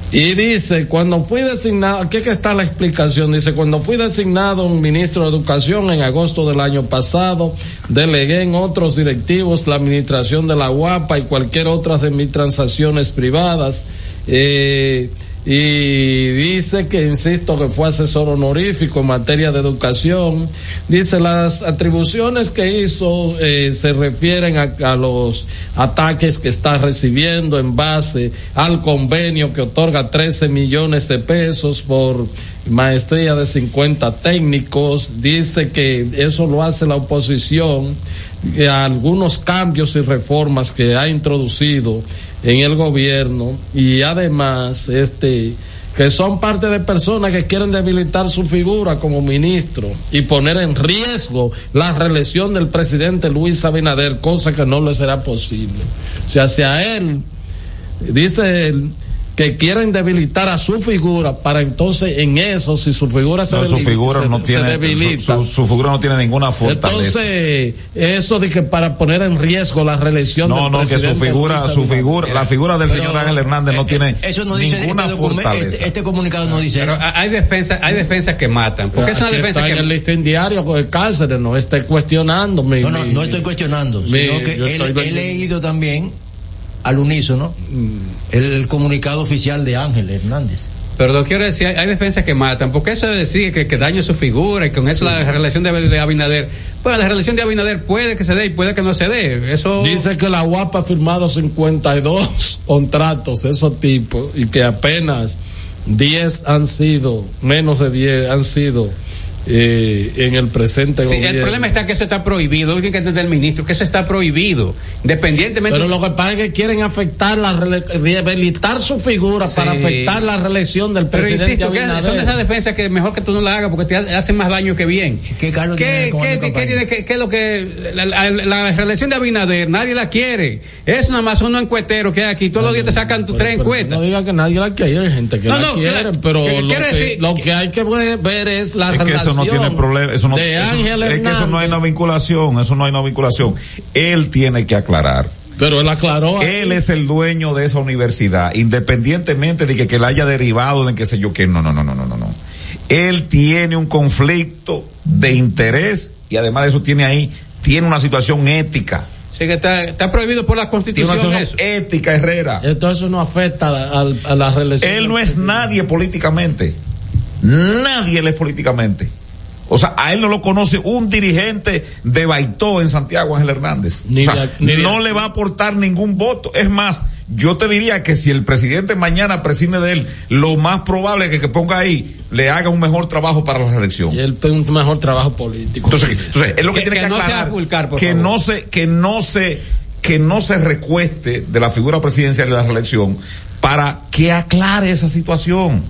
Y dice, cuando fui designado, aquí que está la explicación, dice, cuando fui designado un ministro de Educación en agosto del año pasado, delegué en otros directivos la administración de la UAPA y cualquier otra de mis transacciones privadas. Eh, y dice que, insisto, que fue asesor honorífico en materia de educación. Dice, las atribuciones que hizo eh, se refieren a, a los ataques que está recibiendo en base al convenio que otorga 13 millones de pesos por maestría de 50 técnicos. Dice que eso lo hace la oposición eh, a algunos cambios y reformas que ha introducido en el gobierno y además este que son parte de personas que quieren debilitar su figura como ministro y poner en riesgo la reelección del presidente Luis Abinader, cosa que no le será posible. O sea, si a él, dice él, que quieren debilitar a su figura para entonces en eso, si su figura se, No, su debilita, figura se- no se tiene, debilita, su, su- su figura no tiene ninguna fortaleza. entonces, eso de que para poner en riesgo la reelección no, del no, que su presidente figura, su figura, la figura del Pero, señor Ángel Hernández no tiene Eso no dice ninguna este, documen- fortaleza. este, este comunicado no dice Pero eso. hay defensas, hay defensas que matan. Porque es una defensa está en el que listín diario con el Cáceres, no esté cuestionando. Mi, No, no, mi- no estoy cuestionando, mi- sino que estoy he leído también al unísono el, el comunicado oficial de Ángel Hernández. Pero quiero decir, hay, defensas que matan, porque eso de decir que, que daño su figura y con eso la relación de, de Abinader, pues la relación de Abinader puede que se dé y puede que no se dé. Eso Dice que la UAPA ha firmado 52 contratos de esos tipos y que apenas 10 han sido, menos de 10 han sido eh, en el presente Sí, gobierno. el problema está que eso está prohibido, lo que entender el ministro, que eso está prohibido, independientemente Pero lo que pasa es que quieren afectar la debilitar su figura Sí. para afectar la reelección del Pero presidente insisto, que Abinader. son de esas defensas que mejor que tú no la hagas porque te ha- hacen más daño que bien. ¿Qué Carlos ¿Qué, tiene con qué- qué tiene lo que la, la- la reelección de Abinader nadie la quiere? Es nada más unos encuesteros que hay aquí. Todos los días te sacan tus tres Pero encuestas. No diga que nadie la quiere, hay gente que No, la no, quiere, pero que- lo, que, decir- lo que hay que ver es la relación no tiene problema, eso no, de eso- Ángel es que eso no hay una vinculación, eso no hay una vinculación. Él tiene que aclarar. Pero él aclaró. Él es el dueño de esa universidad, independientemente de que, que la haya derivado de qué sé yo qué. No, no, no, no, no, no, no. Él tiene un conflicto de interés y además de eso tiene ahí, tiene una situación ética. Sí, que está, está prohibido por la constitución eso. ética, Herrera. Entonces eso no afecta a, a- a la reelección. Él no es presidente. nadie políticamente. Nadie él es políticamente. O sea, a él no lo conoce un dirigente de Baitó en Santiago, Ángel Hernández. Ni o sea, de- ni de- no le va a aportar ningún voto. Es más, yo te diría que si el presidente mañana prescinde de él, lo más probable es que, que ponga ahí, le haga un mejor trabajo para la reelección. Y él un mejor trabajo político. Entonces, entonces es lo que, Que- tiene que, que no sea aclarar, por que favor. no se, que no se, que no se recueste de la figura presidencial de la reelección para que aclare esa situación.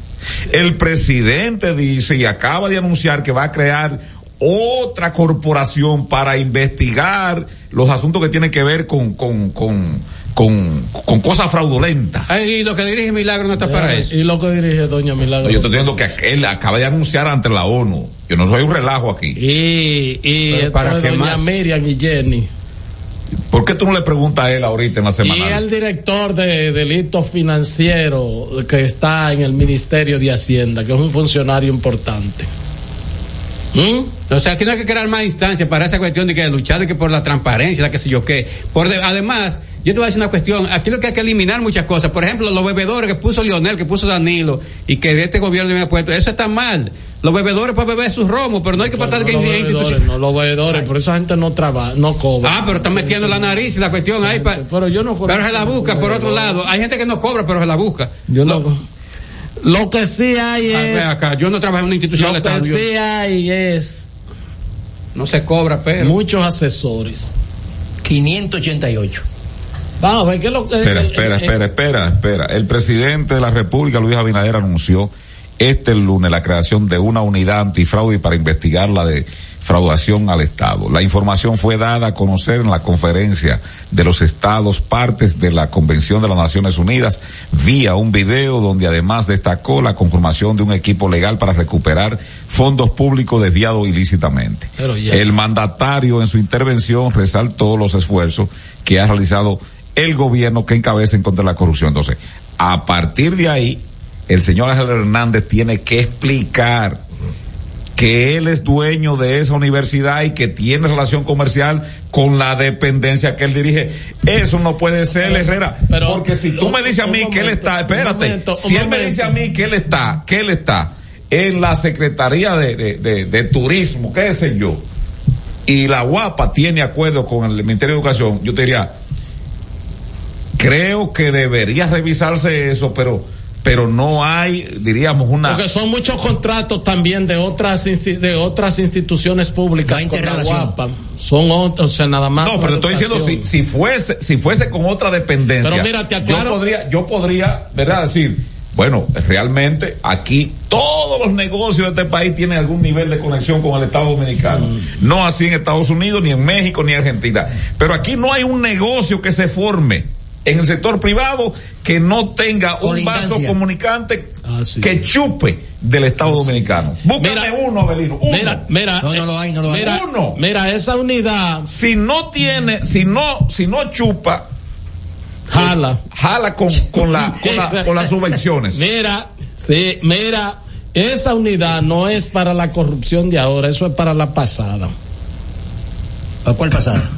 El presidente dice y acaba de anunciar que va a crear otra corporación para investigar los asuntos que tienen que ver con, con, con, con, con cosas fraudulentas. Ay, y lo que dirige Milagro no está para eso. Y lo que dirige Doña Milagro. No, yo estoy diciendo que él acaba de anunciar ante la ONU. Yo no soy un relajo aquí. Y, y ¿para Doña más? Miriam y Jenny. ¿Por qué tú no le preguntas a él ahorita en la semana? Y el director de delitos financieros que está en el Ministerio de Hacienda, que es un funcionario importante. ¿Mm? O sea, aquí no hay que crear más instancias para esa cuestión de que luchar de que por la transparencia, la que sé yo qué. Por además, yo te voy a decir una cuestión, aquí lo que hay que eliminar muchas cosas. Por ejemplo, los bebedores que puso Lionel, que puso Danilo y que este gobierno me ha puesto, eso está mal. Los bebedores para beber sus romos, pero no hay que tratar de que no, los bebedores, no, los bebedores, por eso esa gente no trabaja, no cobra. Ah, pero están metiendo la nariz y la cuestión ahí. Pa, pero yo no Pero se la busca por otro lado. Hay gente que no cobra, pero se la busca. Yo no. Lo que sí hay es. Acá, yo no trabajo en una institución Lo que sí hay es. No se cobra, pero. Muchos asesores. 588. Vamos a ver qué es lo que. Espera, espera, espera, espera, espera. El presidente de la República, Luis Abinader, anunció este lunes la creación de una unidad antifraude para investigar la defraudación al Estado. La información fue dada a conocer en la conferencia de los estados partes de la Convención de las Naciones Unidas vía un video donde además destacó la conformación de un equipo legal para recuperar fondos públicos desviados ilícitamente. El mandatario en su intervención resaltó los esfuerzos que ha realizado el gobierno que encabeza en contra de la corrupción. Entonces, a partir de ahí, el señor Ángel Hernández tiene que explicar que él es dueño de esa universidad y que tiene relación comercial con la dependencia que él dirige. Eso no puede ser, pero, Herrera. Pero, porque si tú me dices a mí que él está, espérate, momento, si él momento. me dice a mí que él está, que él está en la Secretaría de, de, de, de Turismo, qué sé yo, y la guapa tiene acuerdo con el Ministerio de Educación, yo te diría, creo que debería revisarse eso, pero pero no hay, diríamos, una. Porque son muchos contratos también de otras de otras instituciones públicas no con la guapa. Son otros, o sea, nada más. No, pero estoy diciendo si, si fuese si fuese con otra dependencia. Pero mira, te aclaro. Yo podría, yo podría, ¿verdad? Decir, bueno, realmente aquí todos los negocios de este país tienen algún nivel de conexión con el Estado Dominicano. Mm. No así en Estados Unidos, ni en México, ni en Argentina. Pero aquí no hay un negocio que se forme en el sector privado que no tenga un vaso comunicante ah, sí. que chupe del Estado ah, Dominicano. Sí. Búscame mira, uno, Abelino. Uno. Mira, mira, no, no lo hay, no lo hay. Mira, uno. Mira, esa unidad. Si no tiene, si no, si no chupa, jala. Jala con, con, la, con, la, con las subvenciones. Mira, sí, mira, esa unidad no es para la corrupción de ahora, eso es para la pasada. ¿Para cuál pasada?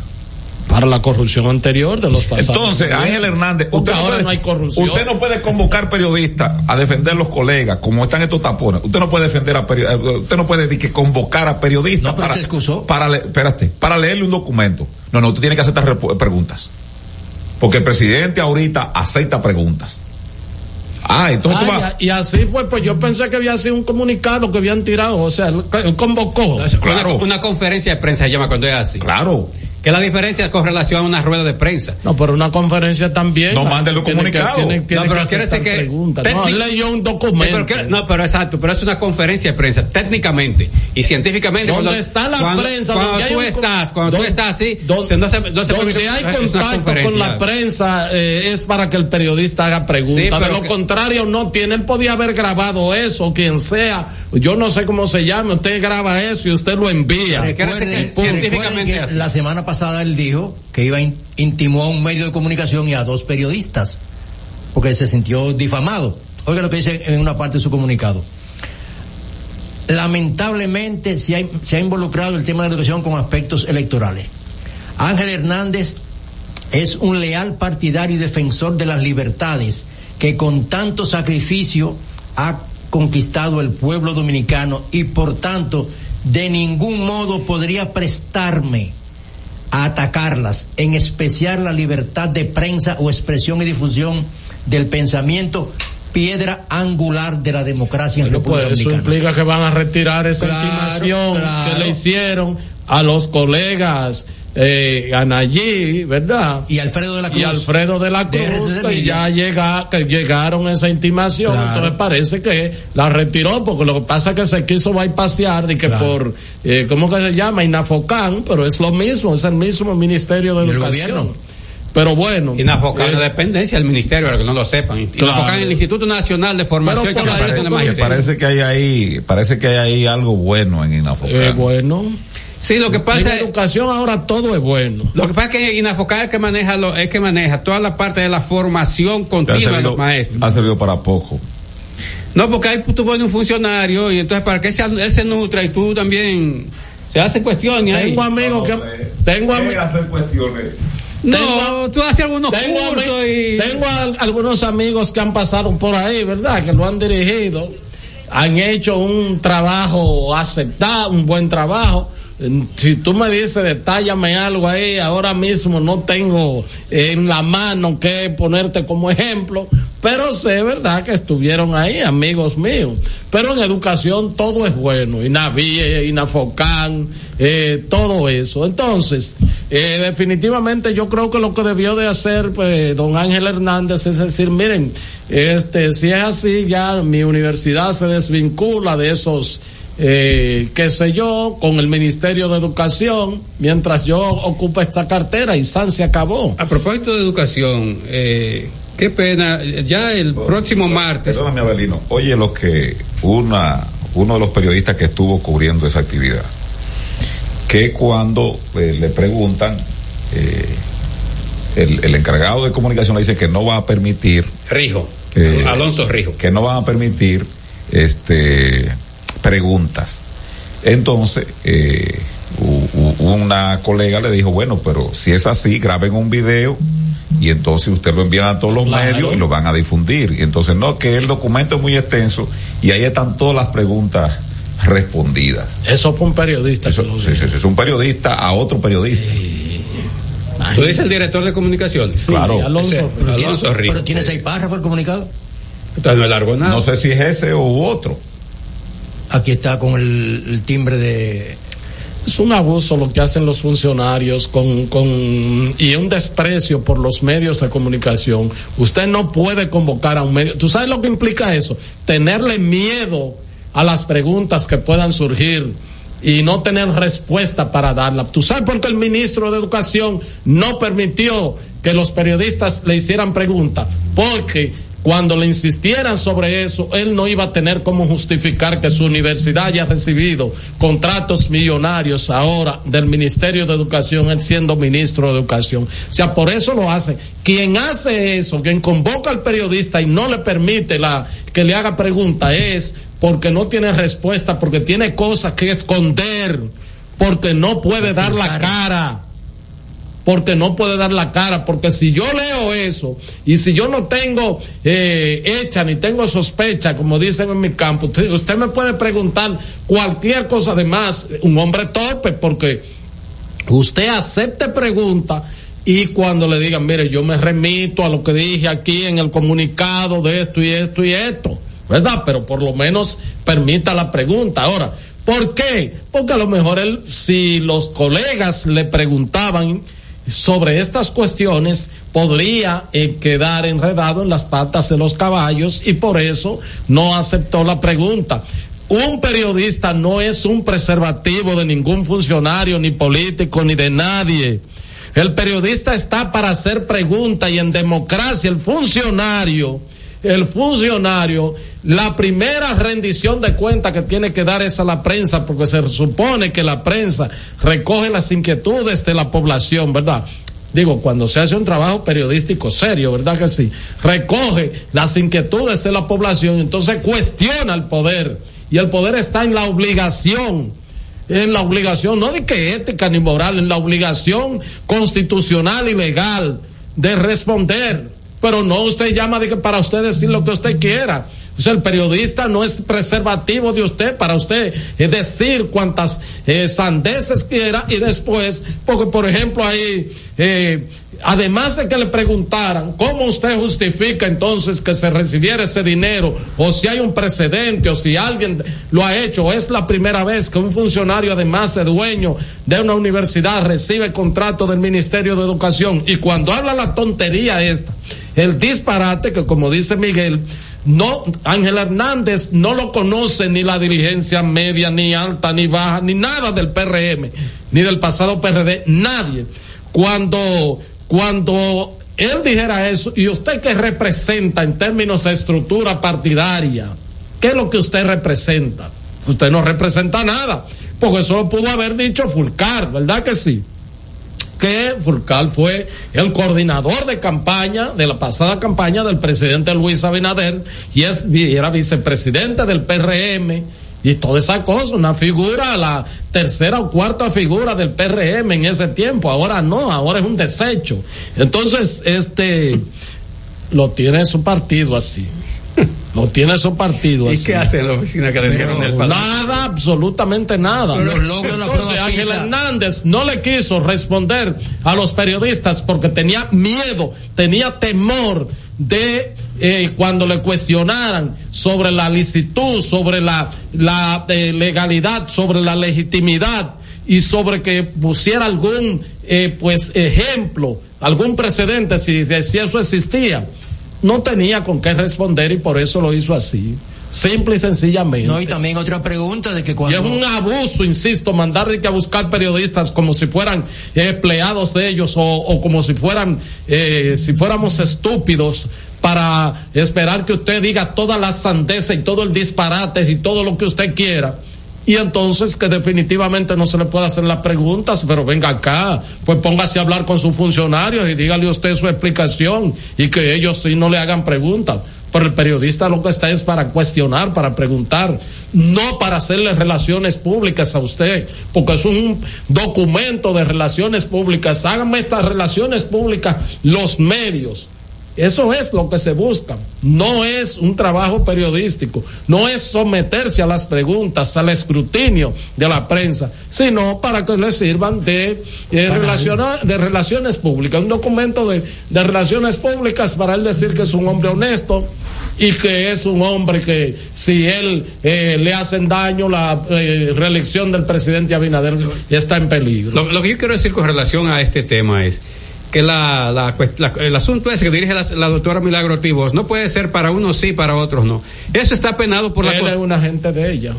Para la corrupción anterior de los pasados. Entonces, Ángel Hernández, usted no, puede, no hay corrupción. usted no puede convocar periodistas a defender los colegas, como están estos tapones. Usted no puede defender a usted no puede decir que convocar a periodistas no, para, para, le, espérate, para leerle un documento. No, no, usted tiene que aceptar preguntas. Porque el presidente ahorita acepta preguntas. Ah, entonces ah, y, y, así pues, pues yo pensé que había sido un comunicado que habían tirado, o sea, él convocó. Claro. Una, una conferencia de prensa se llama cuando es así. Claro. ¿Qué es la diferencia con relación a una rueda de prensa? No, pero una conferencia también. No comunicados. Tiene, tiene, no, pero quiere decir que. No, leyó un documento. Sí, pero que, no, pero exacto, pero es una conferencia de prensa, técnicamente y científicamente. ¿Dónde cuando, está la cuando, prensa? Cuando tú estás, cuando tú estás así, donde, no se, no se donde hay contacto con la prensa eh, es para que el periodista haga preguntas. Sí, de lo que, contrario, no tiene. Él podía haber grabado eso, quien sea. Yo no sé cómo se llame. Usted graba eso y usted lo envía. Recuerden, científicamente que la semana pasada él dijo que iba intimó a un medio de comunicación y a dos periodistas porque se sintió difamado. Oiga lo que dice en una parte de su comunicado. Lamentablemente se ha, se ha involucrado el tema de la educación con aspectos electorales. Ángel Hernández es un leal partidario y defensor de las libertades que con tanto sacrificio ha conquistado el pueblo dominicano y por tanto de ningún modo podría prestarme a atacarlas, en especial la libertad de prensa o expresión y difusión del pensamiento piedra angular de la democracia en Pero pues eso implica que van a retirar esa claro, intimación claro. que le hicieron a los colegas eh, Anayí, ¿verdad? Y Alfredo de la Cruz. Y Alfredo de la Cruz, que ya llega, que llegaron esa intimación, claro. entonces parece que la retiró, porque lo que pasa es que se quiso bypasear de que claro. por, eh, ¿cómo que se llama? Inafocan, pero es lo mismo, es el mismo Ministerio de Educación. Pero bueno. Inafocan eh, una dependencia del ministerio, para que no lo sepan. Claro. Inafocan el Instituto Nacional de Formación Pero y Capacitación de Parece que hay ahí, parece que hay ahí algo bueno en Inafocan. Eh, bueno. Sí, lo que pasa en educación ahora todo es bueno. Lo que pasa es que Inafocar es que maneja lo, es que maneja toda la parte de la formación continua servido, de los maestros. Ha servido para poco. No, porque ahí tú pones un funcionario y entonces para que él se nutra y tú también se hace cuestiones. Tengo amigos que. Tengo amigos. hacer cuestiones. No, tú haces algunos tengo cursos y... Tengo al, algunos amigos que han pasado por ahí, ¿verdad? Que lo han dirigido. Han hecho un trabajo aceptado, un buen trajo si tú me dices, detállame algo ahí, ahora mismo no tengo en la mano que ponerte como ejemplo, pero sé, ¿verdad?, que estuvieron ahí, amigos míos. Pero en educación todo es bueno, INAVIE, INAFOCAN, eh, todo eso. Entonces, eh, definitivamente yo creo que lo que debió de hacer pues, don Ángel Hernández es decir, miren, este, si es así, ya mi universidad se desvincula de esos eh, qué sé yo, con el Ministerio de Educación, mientras yo ocupo esta cartera y San se acabó. A propósito de educación, eh, qué pena, ya el próximo martes. Perdóname, Abelino, oye lo que una, uno de los periodistas que estuvo cubriendo esa actividad, que cuando eh, le preguntan, eh, el, el, encargado de comunicación le dice que no va a permitir. Rijo. Alonso Rijo. Que no van a permitir este preguntas. Entonces, eh, una colega le dijo, bueno, pero si es así, graben un video y entonces usted lo envían a todos los medios y lo van a difundir. Y entonces, no, que el documento es muy extenso y ahí están todas las preguntas respondidas. Eso fue un periodista. Eso, sí, sí, es un periodista a otro periodista. ¿Tú dices el director de comunicaciones? claro. Alonso, Alonso Rico. Pero tiene seis párrafos el comunicado. Entonces no es largo nada. No sé si es ese u otro. Aquí está con el, timbre de es un abuso lo que hacen los funcionarios con, con, y un desprecio por los medios de comunicación. Usted no puede convocar a un medio. ¿Tú sabes lo que implica eso? Tenerle miedo a las preguntas que puedan surgir y no tener respuesta para darla. ¿Tú sabes por qué el ministro de Educación no permitió que los periodistas le hicieran preguntas? Porque cuando le insistieran sobre eso, él no iba a tener cómo justificar que su universidad haya recibido contratos millonarios ahora del Ministerio de Educación, él siendo ministro de Educación. O sea, por eso lo hace. Quien hace eso, quien convoca al periodista y no le permite la, que le haga pregunta es porque no tiene respuesta, porque tiene cosas que esconder, porque no puede dar la cara porque no puede dar la cara, porque si yo leo eso y si yo no tengo eh, hecha ni tengo sospecha, como dicen en mi campo, usted, usted me puede preguntar cualquier cosa de más, un hombre torpe, porque usted acepte pregunta y cuando le digan, mire, yo me remito a lo que dije aquí en el comunicado de esto y esto y esto, ¿verdad? Pero por lo menos permita la pregunta. Ahora, ¿por qué? Porque a lo mejor él, si los colegas le preguntaban, sobre estas cuestiones podría eh, quedar enredado en las patas de los caballos y por eso no aceptó la pregunta. Un periodista no es un preservativo de ningún funcionario, ni político, ni de nadie. El periodista está para hacer preguntas y en democracia el funcionario el funcionario, la primera rendición de cuenta que tiene que dar es a la prensa, porque se supone que la prensa recoge las inquietudes de la población, ¿verdad? Digo, cuando se hace un trabajo periodístico serio, ¿verdad que sí? Recoge las inquietudes de la población, entonces cuestiona el poder. Y el poder está en la obligación, en la obligación, no de que ética ni moral, en la obligación constitucional y legal de responder pero no usted llama para usted decir lo que usted quiera. O el periodista no es preservativo de usted para usted decir cuantas eh, sandeces quiera y después, porque por ejemplo ahí, eh, además de que le preguntaran cómo usted justifica entonces que se recibiera ese dinero o si hay un precedente o si alguien lo ha hecho o es la primera vez que un funcionario además de dueño de una universidad recibe contrato del Ministerio de Educación. Y cuando habla la tontería esta el disparate que como dice Miguel, no, Ángel Hernández no lo conoce ni la dirigencia media, ni alta, ni baja, ni nada del PRM, ni del pasado PRD, nadie. Cuando, cuando él dijera eso, y usted que representa en términos de estructura partidaria, ¿qué es lo que usted representa? Usted no representa nada, porque eso lo pudo haber dicho Fulcar, ¿verdad que sí? Que Furcal fue el coordinador de campaña, de la pasada campaña del presidente Luis Abinader, y, es, y era vicepresidente del PRM, y toda esa cosa, una figura, la tercera o cuarta figura del PRM en ese tiempo, ahora no, ahora es un desecho. Entonces, este, lo tiene su partido así. Lo tiene su partido ¿Y así. qué hace en la oficina que le dieron el palacio? Nada, absolutamente nada. Pero los logros de la Entonces, Ángel. Hernández no le quiso responder a los periodistas porque tenía miedo, tenía temor de eh, cuando le cuestionaran sobre la licitud, sobre la, la eh, legalidad, sobre la legitimidad y sobre que pusiera algún eh, pues ejemplo, algún precedente si, si eso existía. No tenía con qué responder y por eso lo hizo así. Simple y sencillamente. No, y también otra pregunta de que Y cuando... es un abuso, insisto, mandar de que a buscar periodistas como si fueran eh, empleados de ellos o, o como si fueran, eh, si fuéramos estúpidos para esperar que usted diga todas las sandeces y todo el disparate y todo lo que usted quiera. Y entonces que definitivamente no se le puede hacer las preguntas, pero venga acá, pues póngase a hablar con sus funcionarios y dígale usted su explicación y que ellos sí no le hagan preguntas. Pero el periodista lo que está es para cuestionar, para preguntar, no para hacerle relaciones públicas a usted, porque es un documento de relaciones públicas. Háganme estas relaciones públicas los medios. Eso es lo que se busca. No es un trabajo periodístico, no es someterse a las preguntas, al escrutinio de la prensa, sino para que le sirvan de, eh, relaciona- de relaciones públicas. Un documento de, de relaciones públicas para él decir que es un hombre honesto y que es un hombre que si él eh, le hacen daño, la eh, reelección del presidente Abinader está en peligro. Lo, lo que yo quiero decir con relación a este tema es que la, la la- el asunto ese que dirige la, doctora Milagro Tibos no puede ser para unos sí, para otros no. Eso está penado por la... Él es un agente de ella.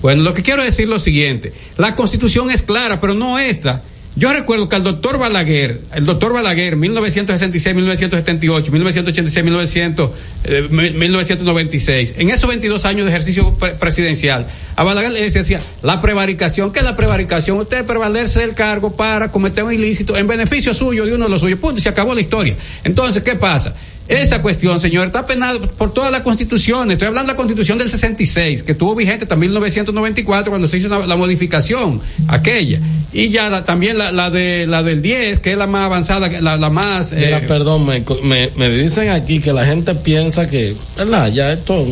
Bueno, lo que quiero decir es lo siguiente. La constitución es clara, pero no esta. Yo recuerdo que al doctor Balaguer, el doctor Balaguer, 1966, 1978, 1986, 1900, eh, 1996, en esos 22 años de ejercicio pre- presidencial, a Balaguer le decía, la prevaricación, ¿qué es la prevaricación? Usted prevalerse del cargo para cometer un ilícito en beneficio suyo de uno de los suyos. Punto, y se acabó la historia. Entonces, ¿qué pasa? Esa cuestión, señor, está penado por todas las constituciones. Estoy hablando de la constitución del 66, que estuvo vigente hasta 1994 cuando se hizo la modificación, aquella. Y ya la- también la, la de la del 10, que es la más avanzada, la, la más... Mira, eh, perdón, me, me, me dicen aquí que la gente piensa que, ¿verdad? Ya esto,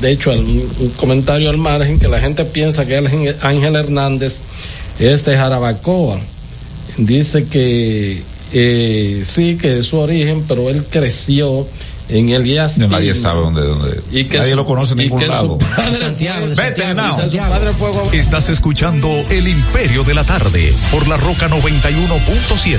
de hecho, un, un comentario al margen, que la gente piensa que Ángel Hernández es de Jarabacoa. Dice que eh, sí, que es su origen, pero él creció en Elías. No, nadie sabe dónde, dónde. Y que nadie su- lo conoce en ningún lado. padre Santiago, de Vete, Santiago, Santiago. padre fue Estás escuchando El Imperio de la Tarde por la Roca 91.7.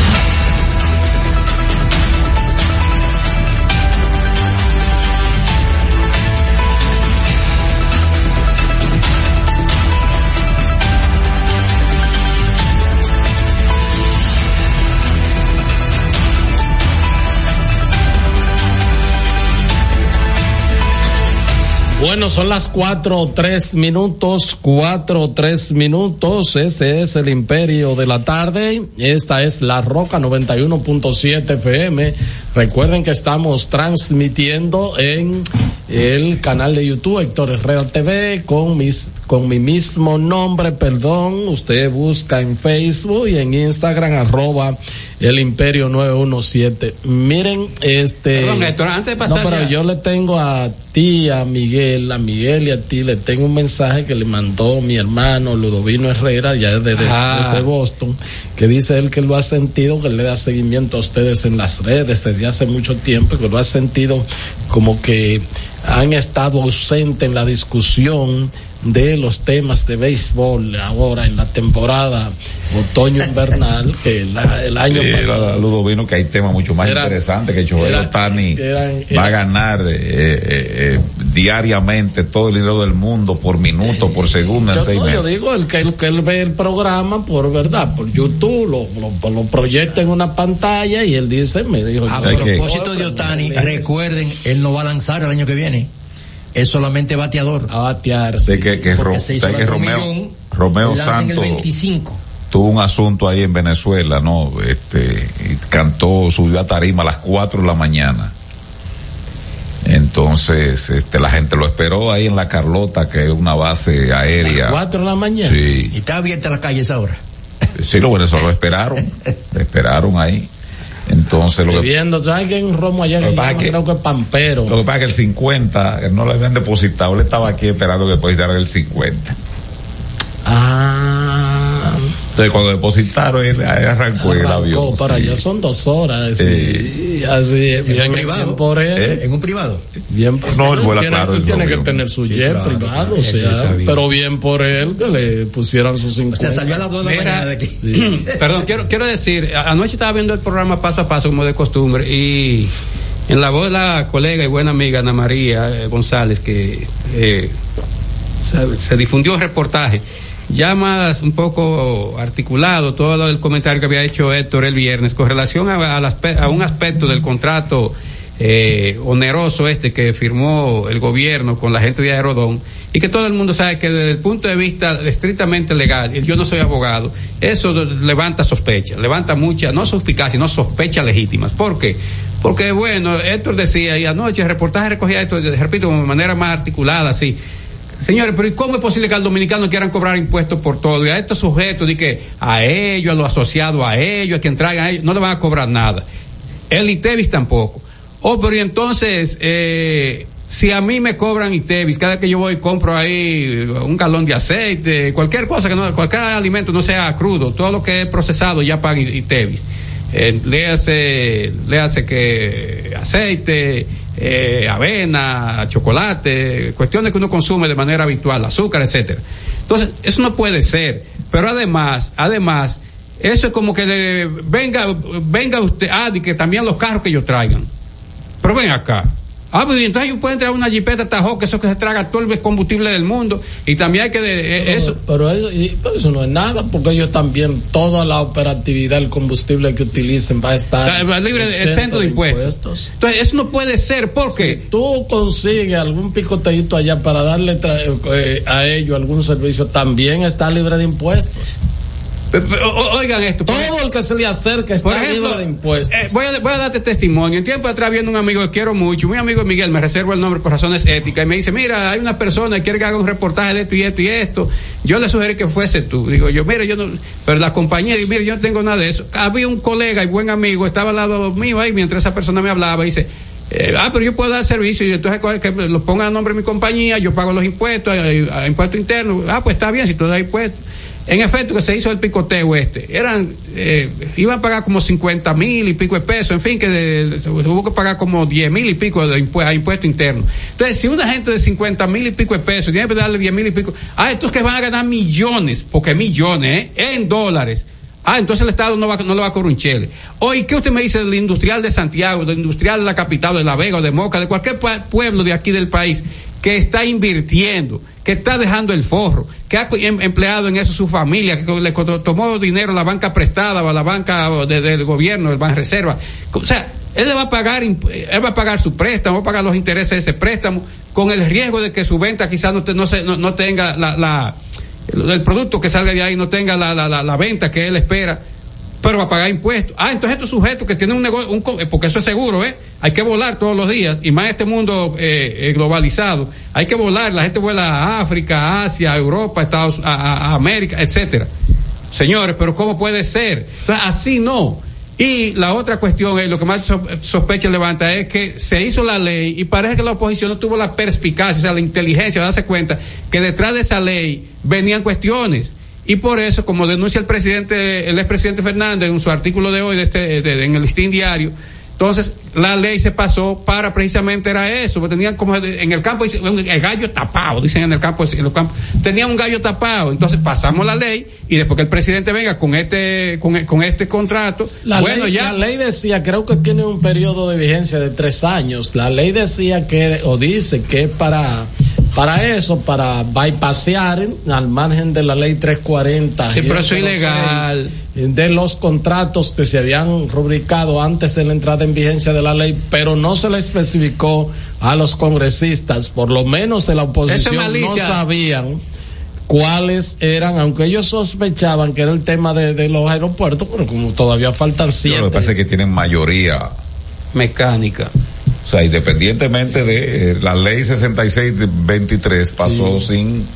Bueno, son las cuatro o tres minutos, cuatro o tres minutos. Este es el Imperio de la Tarde. Esta es La Roca 91.7 FM. Recuerden que estamos transmitiendo en el canal de YouTube Héctor Herrera TV con mis con mi mismo nombre, perdón. Usted busca en Facebook y en Instagram arroba el Imperio 917. Miren, este. Perdón, Héctor, antes de pasar No, pero ya. yo le tengo a ti, a Miguel, a Miguel y a ti, le tengo un mensaje que le mandó mi hermano Ludovino Herrera, ya desde, Ah. desde Boston, que dice él que lo ha sentido, que le da seguimiento a ustedes en las redes desde hace mucho tiempo, que lo ha sentido como que han estado ausentes en la discusión de los temas de béisbol ahora en la temporada otoño invernal que la- el año Sí, pasado era Ludovino que hay temas mucho más Era- interesantes que era- Otani eran- va a era- ganar eh, eh, eh, diariamente todo el dinero del mundo por minuto, por segundo en Yo, seis no, yo meses. digo el que, el que él ve el programa por verdad, por YouTube, lo, lo, lo proyecta en una pantalla y él dice, me dijo, A yo- propósito de Otani, recuerden, él no va a lanzar el año que viene. Es solamente bateador. A batear. Sé que, que, Ro- se hizo sé el que otro Romeo, millón, Romeo lanza en el Santos 25. tuvo un asunto ahí en Venezuela, ¿no? Este, y cantó, subió a tarima a las 4 de la mañana. Entonces, este, la gente lo esperó ahí en la Carlota, que es una base aérea. cuatro de la mañana. Sí. Y está abierta la calle esa hora. Sí, los venezolanos lo esperaron, lo esperaron ahí. Entonces, lo que, Viviendo, ¿sabes que hay un romo allá Lo que que es que- creo que Pampero? lo que pasa es que el 50, que no le habían depositado, él estaba aquí esperando que depositaran el 50. Ah, Entonces cuando depositaron, él, arrancó, el avión. para allá son dos horas. y así, ¿En bien, un privado? bien por él. ¿Eh? ¿En un privado? Bien por No, él tiene, claro, él tiene que tener su Sí, jet claro, privado, o sea, pero bien por él que le pusieran sus O 50. sea, salió a las 2 de la mañana de aquí. Perdón, quiero, quiero decir, anoche estaba viendo el programa paso a paso como de costumbre y en la voz de la colega y buena amiga Ana María eh, González que eh, se, se difundió un reportaje ya más un poco articulado todo del comentario que había hecho Héctor el viernes con relación a, a un aspecto del contrato eh, oneroso este que firmó el gobierno con la gente de Aerodón y que todo el mundo sabe que desde el punto de vista estrictamente legal, y yo no soy abogado, eso levanta sospechas, levanta muchas, no suspicacias, sino sospechas legítimas. ¿Por qué? Porque bueno, Héctor decía y anoche el reportaje recogía esto, repito, de manera más articulada, así. Señores, pero ¿y cómo es posible que al dominicano quieran cobrar impuestos por todo? Y a estos sujetos, de que a ellos, a los asociados a ellos, a quien traigan a ellos, no le van a cobrar nada. El ITEVIS tampoco. Oh, pero entonces, eh, si a mí me cobran ITEVIS, cada vez que yo voy compro ahí un galón de aceite, cualquier cosa que no, cualquier alimento no sea crudo, todo lo que es procesado ya paga ITEVIS. Eh, léase, léase que aceite, eh, avena, chocolate, cuestiones que uno consume de manera habitual, azúcar, etcétera. Entonces, eso no puede ser. Pero además, además, eso es como que le, venga, venga usted, ah, y que también los carros que ellos traigan. Pero ven acá. Ah, pues entonces ellos pueden traer una jipeta Tajo, que eso que se traga todo el combustible del mundo. Y también hay que, de- eh, eso. Pero eso, y- pero eso no es nada, porque ellos también, toda la operatividad, el combustible que utilicen va a estar libre de- exento de impuestos. Entonces, eso no puede ser, porque Si tú consigues algún picoteíto allá para darle tra- eh, a ellos algún servicio, también está libre de impuestos. O- Oigan esto. Todo el que se le acerca está Por ejemplo, libre de impuestos. eh, voy, a, voy a darte testimonio. En tiempo atrás viendo un amigo que quiero mucho, muy amigo Miguel, me reservo el nombre por razones éticas, y me dice, mira, hay una persona que quiere que haga un reportaje de esto y esto y esto. Yo le sugerí que fuese tú. Digo yo, mira, yo no, pero la compañía, digo, mira, yo no tengo nada de eso. Había un colega y buen amigo, estaba al lado mío ahí mientras esa persona me hablaba y dice, eh, ah, pero yo puedo dar servicio y entonces ¿cuál- que lo ponga a nombre de mi compañía, yo pago los impuestos, a, a impuestos internos. Ah, pues está bien, si tú das impuestos. En efecto, que se hizo el picoteo este. Eran, eh, iban a pagar como 50 mil y pico de pesos, en fin, que de- se hubo que pagar como 10 mil y pico de impue- a impuesto interno. Entonces, si una gente de 50 mil y pico de pesos tiene que darle 10 mil y pico, ah, estos que van a ganar millones, porque millones, ¿eh? en dólares. Ah, entonces el Estado no, va, no le va a cobrar un. Hoy, ¿qué usted me dice del industrial de Santiago, del industrial de la capital, de La Vega, de Moca, de cualquier pue- pueblo de aquí del país, que está invirtiendo, que está dejando el forro, que ha em- empleado en eso su familia, que le tomó dinero a la banca prestada o a la banca de- del gobierno, el Ban Reserva? O sea, él le va a pagar, imp- él va a pagar su préstamo, va a pagar los intereses de ese préstamo, con el riesgo de que su venta quizás no, tenga la, el, producto que salga de ahí no tenga la venta que él espera, pero va a pagar impuestos. Ah, entonces estos sujetos que tienen un negocio, un eh, porque eso es seguro, ¿eh? Hay que volar todos los días, y más este mundo eh, eh, globalizado, hay que volar, la gente vuela a África, Asia, a Europa, Estados, a, América, etcétera. Señores, pero ¿cómo puede ser? Así no. Y la otra cuestión es, lo que más so- sospecha levanta es que se hizo la ley y parece que la oposición no tuvo la perspicacia, o sea, la inteligencia de darse cuenta que detrás de esa ley venían cuestiones. Y por eso, como denuncia el presidente, el expresidente Fernández en su artículo de hoy de este, de- en el listín diario, entonces la ley se pasó para precisamente era eso, porque tenían como en el campo el gallo tapado, dicen en el campo, en los campos, tenían un gallo tapado, entonces pasamos la ley y después que el presidente venga con este con, con este contrato, La, bueno ley, ya la ley decía, creo que tiene un periodo de vigencia de tres años. La ley decía que, o dice que para, para eso, para bypassear al margen de la ley 340. Sí, pero eso es 106, ilegal. De los contratos que se habían rubricado antes de la entrada en vigencia de la ley, pero no se le especificó a los congresistas, por lo menos de la oposición, no sabían cuáles eran, aunque ellos sospechaban que era el tema de, de los aeropuertos, pero como todavía faltan Lo siete. que pasa es que tienen mayoría. mecánica. O sea, independientemente de eh, la ley 66-23 pasó sin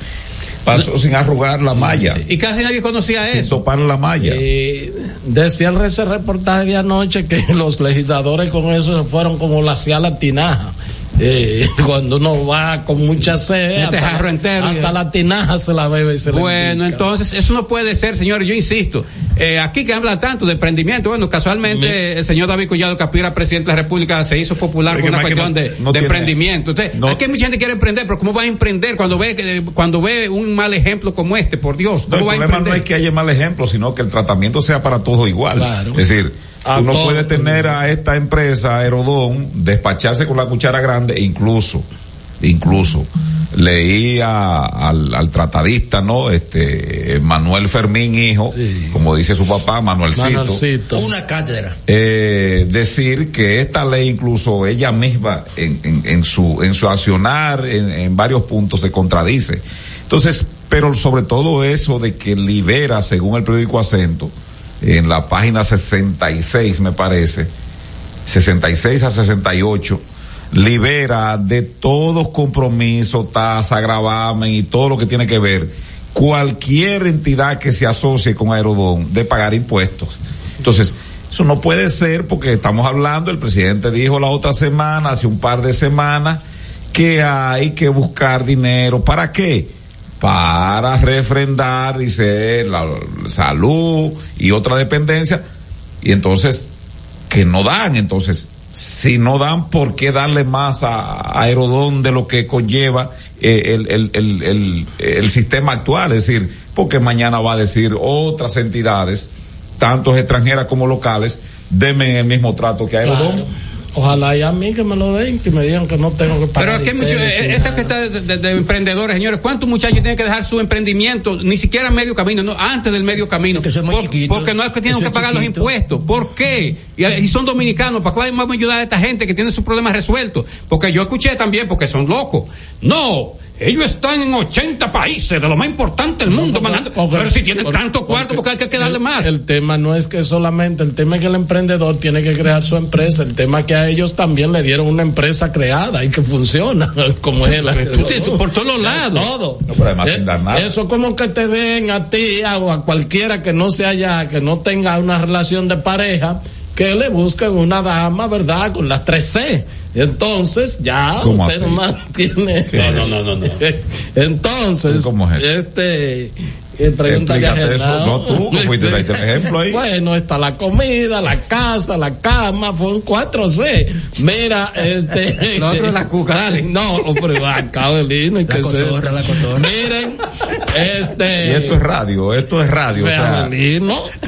pasó sin arrugar la malla. Y casi nadie conocía Sin eso. topar la malla. Eh, decía el ese reportaje de anoche que los legisladores con eso se fueron como la la tinaja. Eh, cuando uno va con mucha sed, Este hasta, jarro entero, hasta ya. la tinaja se la bebe y se le Bueno, entonces eso no puede ser, señor. Yo insisto. Eh, aquí que habla tanto de emprendimiento, bueno, casualmente el señor David Collado Capira, presidente de la República, se hizo popular por una cuestión no- de, no de tiene- emprendimiento. Entonces, no- aquí mucha gente quiere emprender, pero ¿cómo va a emprender cuando ve que- cuando ve un mal ejemplo como este? Por Dios, No, el ¿cómo va a problema no emprender? es que haya mal ejemplo, sino que el tratamiento sea para todos igual. Claro. Es decir, A uno todos. puede tener a esta empresa, Aerodón, despacharse con la cuchara grande e incluso, incluso, leí a- al, al tratadista, ¿no? Este, Manuel Fermín, hijo, como dice su papá, Manuelcito. Manuelcito. Una cátedra. eh, decir que esta ley incluso ella misma en, en, en su en su accionar en, en varios puntos se contradice entonces pero sobre todo eso de que libera según el periódico acento en la página 66 me parece 66 a 68 libera de todos compromisos, tasa, gravamen y todo lo que tiene que ver cualquier entidad que se asocie con Aerodón de pagar impuestos. Entonces, eso no puede ser porque estamos hablando, el presidente dijo la otra semana, hace un par de semanas, que hay que buscar dinero. ¿Para qué? Para refrendar, dice, la salud y otra dependencia. Y entonces, que no dan. Entonces, si no dan, ¿por qué darle más a, Aerodón de lo que conlleva eh, el, el, el, el, sistema actual? Es decir, porque mañana va a decir otras entidades, tanto extranjeras como locales, denme el mismo trato que Aerodón. Ojalá y a mí que me lo den, que me digan que no tengo que Pero pagar. aquí hay mucho, eh, esa que está de, de- de emprendedores, señores, ¿cuántos muchachos tienen que dejar su emprendimiento? Ni siquiera a medio camino, no, antes del medio camino. Que son muy Por- chiquitos. porque no es que tienen que pagar los impuestos. ¿Por qué? Y, y son dominicanos, ¿para cuál vamos a ayudar a esta gente que tiene sus problemas resueltos? Porque yo escuché también, porque son locos. No, ellos están en 80 países, de lo más importante del mundo, mandando. Porque- pero si tienen porque- tanto cuarto, porque hay que darle el- más. El tema no es que solamente, el tema es que el emprendedor tiene que crear su empresa, el tema es que a ellos también le dieron una empresa creada y que funciona, como es la Tú te- tú por todos los lados. Todo. No, pero además Eh, sin dar nada. Eso es como que te den a ti o a cualquiera que no se haya, que no tenga una relación de pareja, que le busquen una dama, ¿verdad? Con las tres C. Entonces, ya ¿Cómo usted nomás tiene. ¿Qué No, no, no, no, no. Entonces, ¿Cómo es este. Eh, pregúntale a Explícate eso. No, tú, que fuiste el ejemplo ahí. Bueno, está la comida, la casa, la cama, fue un 4C. Mira, este. Lo otro es la cuca, dale. No, pero acá Belino, y La que cotorra, la cotorra. Miren, este. Y esto es radio, esto es radio. O sea,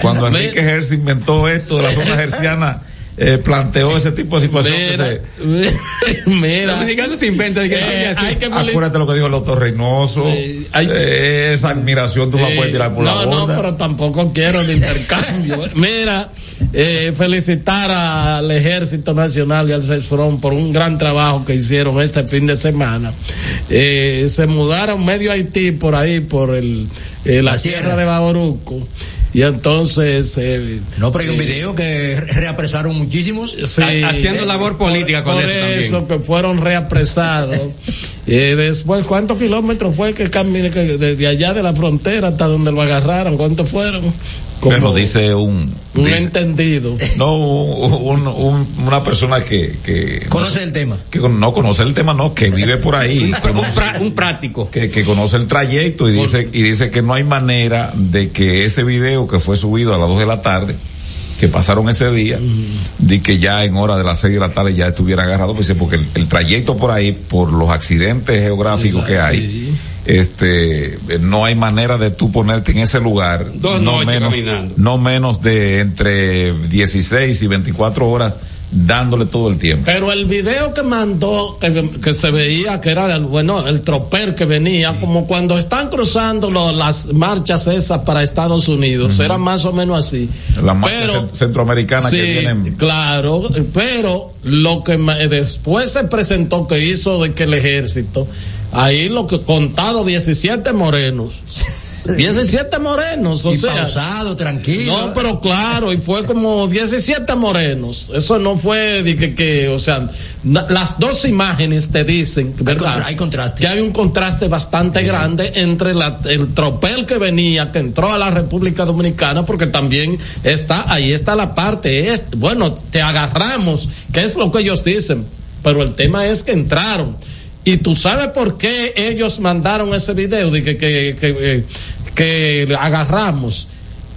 cuando Enrique Hertz inventó esto de la zona herciana, eh, planteó ese tipo de situaciones. Mira, que se- mira. Dominicano se inventa de que Eh, que Acuérdate lo que dijo el doctor Reynoso. Hay- eh, esa admiración tú la puedes tirar por no, la no, borda. pero tampoco quiero de intercambio. Mira, eh, felicitar al Ejército Nacional y al CESFRON por un gran trabajo que hicieron este fin de semana. Eh, se mudaron medio Haití por ahí, por el, eh, la, La sierra sierra. de Baboruco. Y entonces, eh, No, pero hay un video que re- reapresaron muchísimos. Sí, Ha- haciendo labor política con por también. eso que fueron reapresados. Eh, después, ¿cuántos kilómetros fue que camine que desde allá de la frontera hasta donde lo agarraron? ¿Cuántos fueron? Como Bueno, dice un. un dice- entendido. no, un- un- una persona que, que, Conoce el tema. que no conoce el tema, no, que vive por ahí. Un, conoce- pra- un práctico. que, que conoce el trayecto y dice, y dice que no hay manera de que ese video que fue subido a las 2 de la tarde, que pasaron ese día, de que ya en hora de las 6 de la tarde ya estuviera agarrado, pues, porque el, el trayecto por ahí, por los accidentes geográficos que hay, Sí. Este, no hay manera de tú ponerte en ese lugar, Dos no menos, caminando. no menos de entre 16 y 24 horas dándole todo el tiempo. Pero el video que mandó, que, que se veía que era el, bueno, el troper que venía, como cuando están cruzando lo- las marchas esas para Estados Unidos, era más o menos así. La marcha Pero- cent- centroamericana Sí, que vienen claro, pero lo que después se presentó que hizo de que el ejército, ahí lo que contado 17 morenos. 17 morenos, o y sea. pausado, tranquilo. No, pero claro, y fue como 17 morenos. Eso no fue de que, que o sea, na- las dos imágenes te dicen, ¿verdad? hay contraste. Que hay un contraste bastante grande entre la, el tropel que venía, que entró a la República Dominicana, porque también está, ahí está la parte, es, bueno, te agarramos, que es lo que ellos dicen. pero el tema es que entraron. Y tú sabes por qué ellos mandaron ese video de que, que, que, que agarramos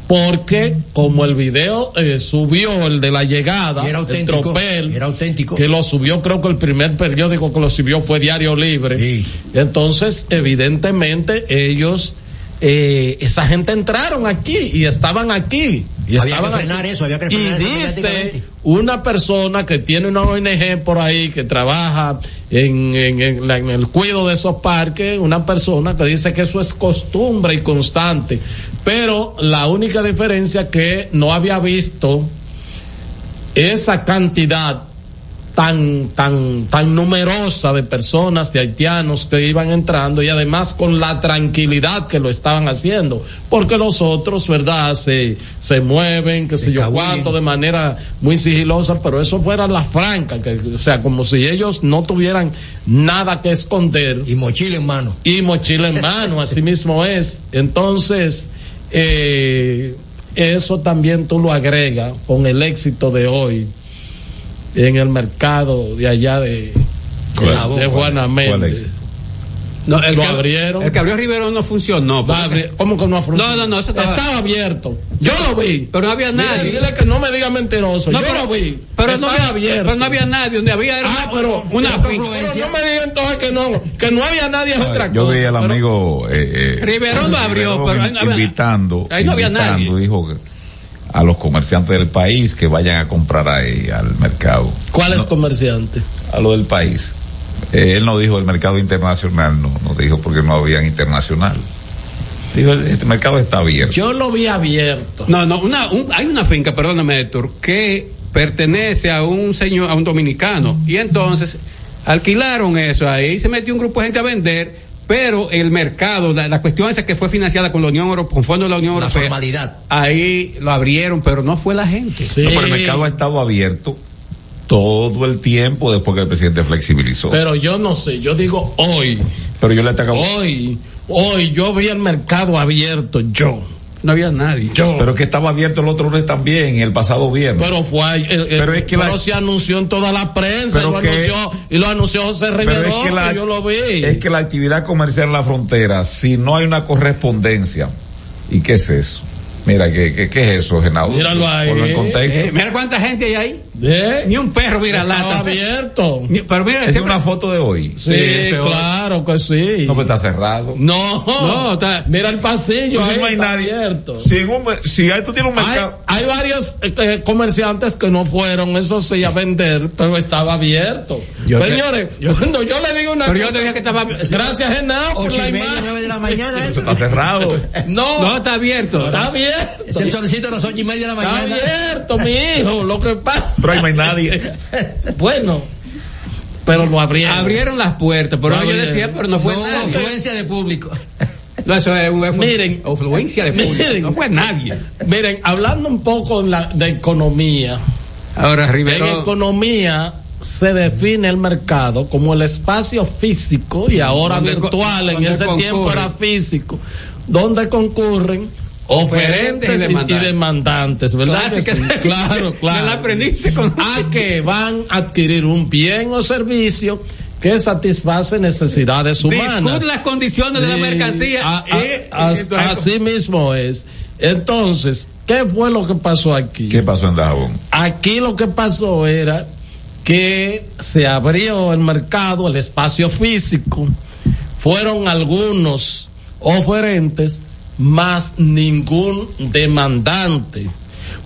porque como el video eh, subió el de la llegada, era auténtico, el tropel, era auténtico, que lo subió creo que el primer periódico que lo subió fue Diario Libre. Sí. Entonces, evidentemente ellos eh, esa gente entraron aquí y estaban aquí. Y había estaban que frenar aquí. eso, había que y eso dice una persona que tiene una ONG por ahí que trabaja en, en, en la- en el cuidado de esos parques, una persona que dice que eso es costumbre y constante, pero la única diferencia que no había visto esa cantidad tan tan tan numerosa de personas de haitianos que iban entrando y además con la tranquilidad que lo estaban haciendo porque los otros verdad se se mueven que sé yo cuánto de manera muy sigilosa pero eso fuera la franca que o sea como si ellos no tuvieran nada que esconder. Y mochila en mano. Y mochila en mano así mismo es. Entonces eh, eso también tú lo agregas con el éxito de hoy en el mercado de allá de, ¿Cuál? de Juana ¿Cuál Méndez. No, el lo que- abrieron. El que abrió Rivero no funcionó. Abrir- ¿Cómo que no ha funcionado? No, no, no, eso estaba- estaba abierto. Yo lo vi. Pero no había nadie. Dile, dile que no me diga mentiroso. No, yo pero- lo vi. Pero no, Estaba había, abierto. pero no había nadie. Donde había Ah, una, pero una pero finca. no me diga entonces que no, que no había nadie es otra Yo cosa. vi al amigo eh, eh, Riverón lo abrió, Riverón pero ahí no invitando, ahí no había invitando, dijo que a los comerciantes del país que vayan a comprar ahí al mercado, ¿Cuál es comerciante? a lo del país. Eh, él no dijo el mercado internacional, no, no dijo porque no había internacional. Dijo, este mercado está abierto. Yo lo vi abierto. No, no, una, un- hay una finca, perdóname, Héctor, que pertenece a un señor, a un dominicano. Y entonces alquilaron eso ahí, se metió un grupo de gente a vender, pero el mercado, la, la cuestión esa que fue financiada con la Unión Europea, con fondos de la Unión La Europea. formalidad. Ahí lo abrieron, pero no fue la gente. Sí. No, pero el mercado ha estado abierto todo el tiempo después que el presidente flexibilizó. Pero yo no sé, yo digo hoy. Pero yo le atacaba. Hoy, hoy yo vi el mercado abierto, yo. No había nadie. Yo. Pero que estaba abierto el otro lunes también, el pasado viernes. Pero fue, eh, eh, Pero es que la- pero se anunció en toda la prensa y lo, que- anunció, y lo anunció José Riverón, es que, la, que yo lo vi. es que la actividad comercial en la frontera, si no hay una correspondencia, ¿y qué es eso? Mira, ¿qué, qué, qué es eso, Genaudo? Míralo ahí. En contexto. Eh, mira cuánta gente hay ahí. ¿Eh? Ni un perro mira lata. abierto. Ni- Pero mira, Esa es siempre- una foto de hoy. Sí, hoy. claro que sí. No, pues está cerrado. No, No, está- mira el pasillo, Entonces ahí no hay está nadie. abierto. Si, un si hay- tú tienes un mercado. hay varios eh, eh, comerciantes que no fueron, eso sí, a vender, pero estaba abierto. Yo Señores, cuando yo le digo una Pero yo te dije que estaba. Gracias, Genao, por Ocho la y media, imagen. nueve de la mañana, eso. está cerrado. No, No, está abierto. está abierto. Es el solicito a las ocho y media de la Está mañana. abierto, mi hijo. Lo que pasa. Pero ahí no hay nadie. Bueno, pero lo abrieron. Abrieron las puertas, pero Lo yo decía, pero no fue No nadie. afluencia de público. No, eso es una Miren. influencia de público. Miren. No fue nadie. Miren, hablando un poco en la- de economía. Ahora, En Rivero. economía se define el mercado como el espacio físico y ahora virtual, en ese tiempo era físico, donde concurren oferentes y, y demandantes. ¿verdad? que? Claro, claro. la aprendiste con- A que van a adquirir un bien o servicio que satisface necesidades humanas. Discute las condiciones de la mercancía. a- a- Eh, a- eh, así mismo es. Entonces, ¿qué fue lo que pasó aquí? ¿Qué pasó en Dajabón? Aquí lo que pasó era que se abrió el mercado, el espacio físico, fueron algunos oferentes, más ningún demandante.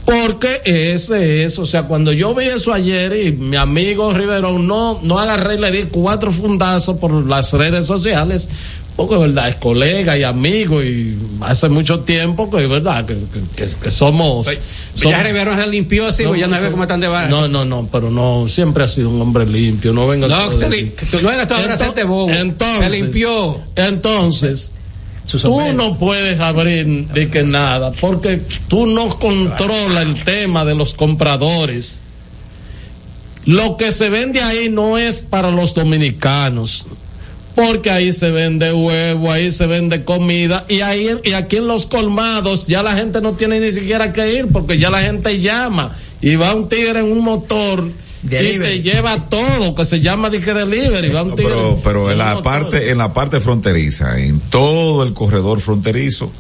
Porque ese es, o sea, cuando yo vi eso ayer y mi amigo Riverón no, no agarré y le di cuatro fundazos por las redes sociales, porque es verdad, es colega y amigo y hace mucho tiempo que es verdad que, que- somos, Pues somos- ya Rivero se limpió así, pues ya no ve cómo están de barra. no, no, no, pero no, siempre ha sido un hombre limpio, no venga No, a que se decir- li- que tú no ahora Ento- hacerte bobo. Entonces, Se limpió. Entonces, tú no puedes abrir de que nada, porque tú no controlas el tema de los compradores. Lo que se vende ahí no es para los dominicanos. Porque ahí se vende huevo, ahí se vende comida y ahí y aquí en los colmados ya la gente no tiene ni siquiera que ir porque ya la gente llama y va un tigre en un motor y te lleva todo, que se llama de que delivery. No, pero pero en la parte en la parte fronteriza, en todo el corredor fronterizo,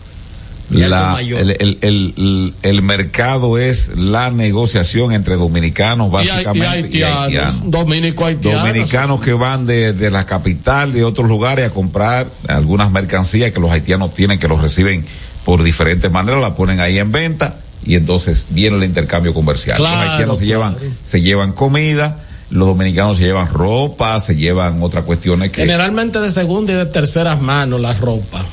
Y la, el, el, el, el mercado es la negociación entre dominicanos Y hay- y básicamente y haitianos, haitianos. dominico haitianos. Dominicanos que van de, de la capital, de otros lugares a comprar algunas mercancías que los haitianos tienen, que los reciben por diferentes maneras, la ponen ahí en venta y entonces viene el intercambio comercial. Claro, los haitianos se llevan, se llevan comida, los dominicanos se llevan ropa, se llevan otras cuestiones que Generalmente de segunda y de terceras manos la ropa.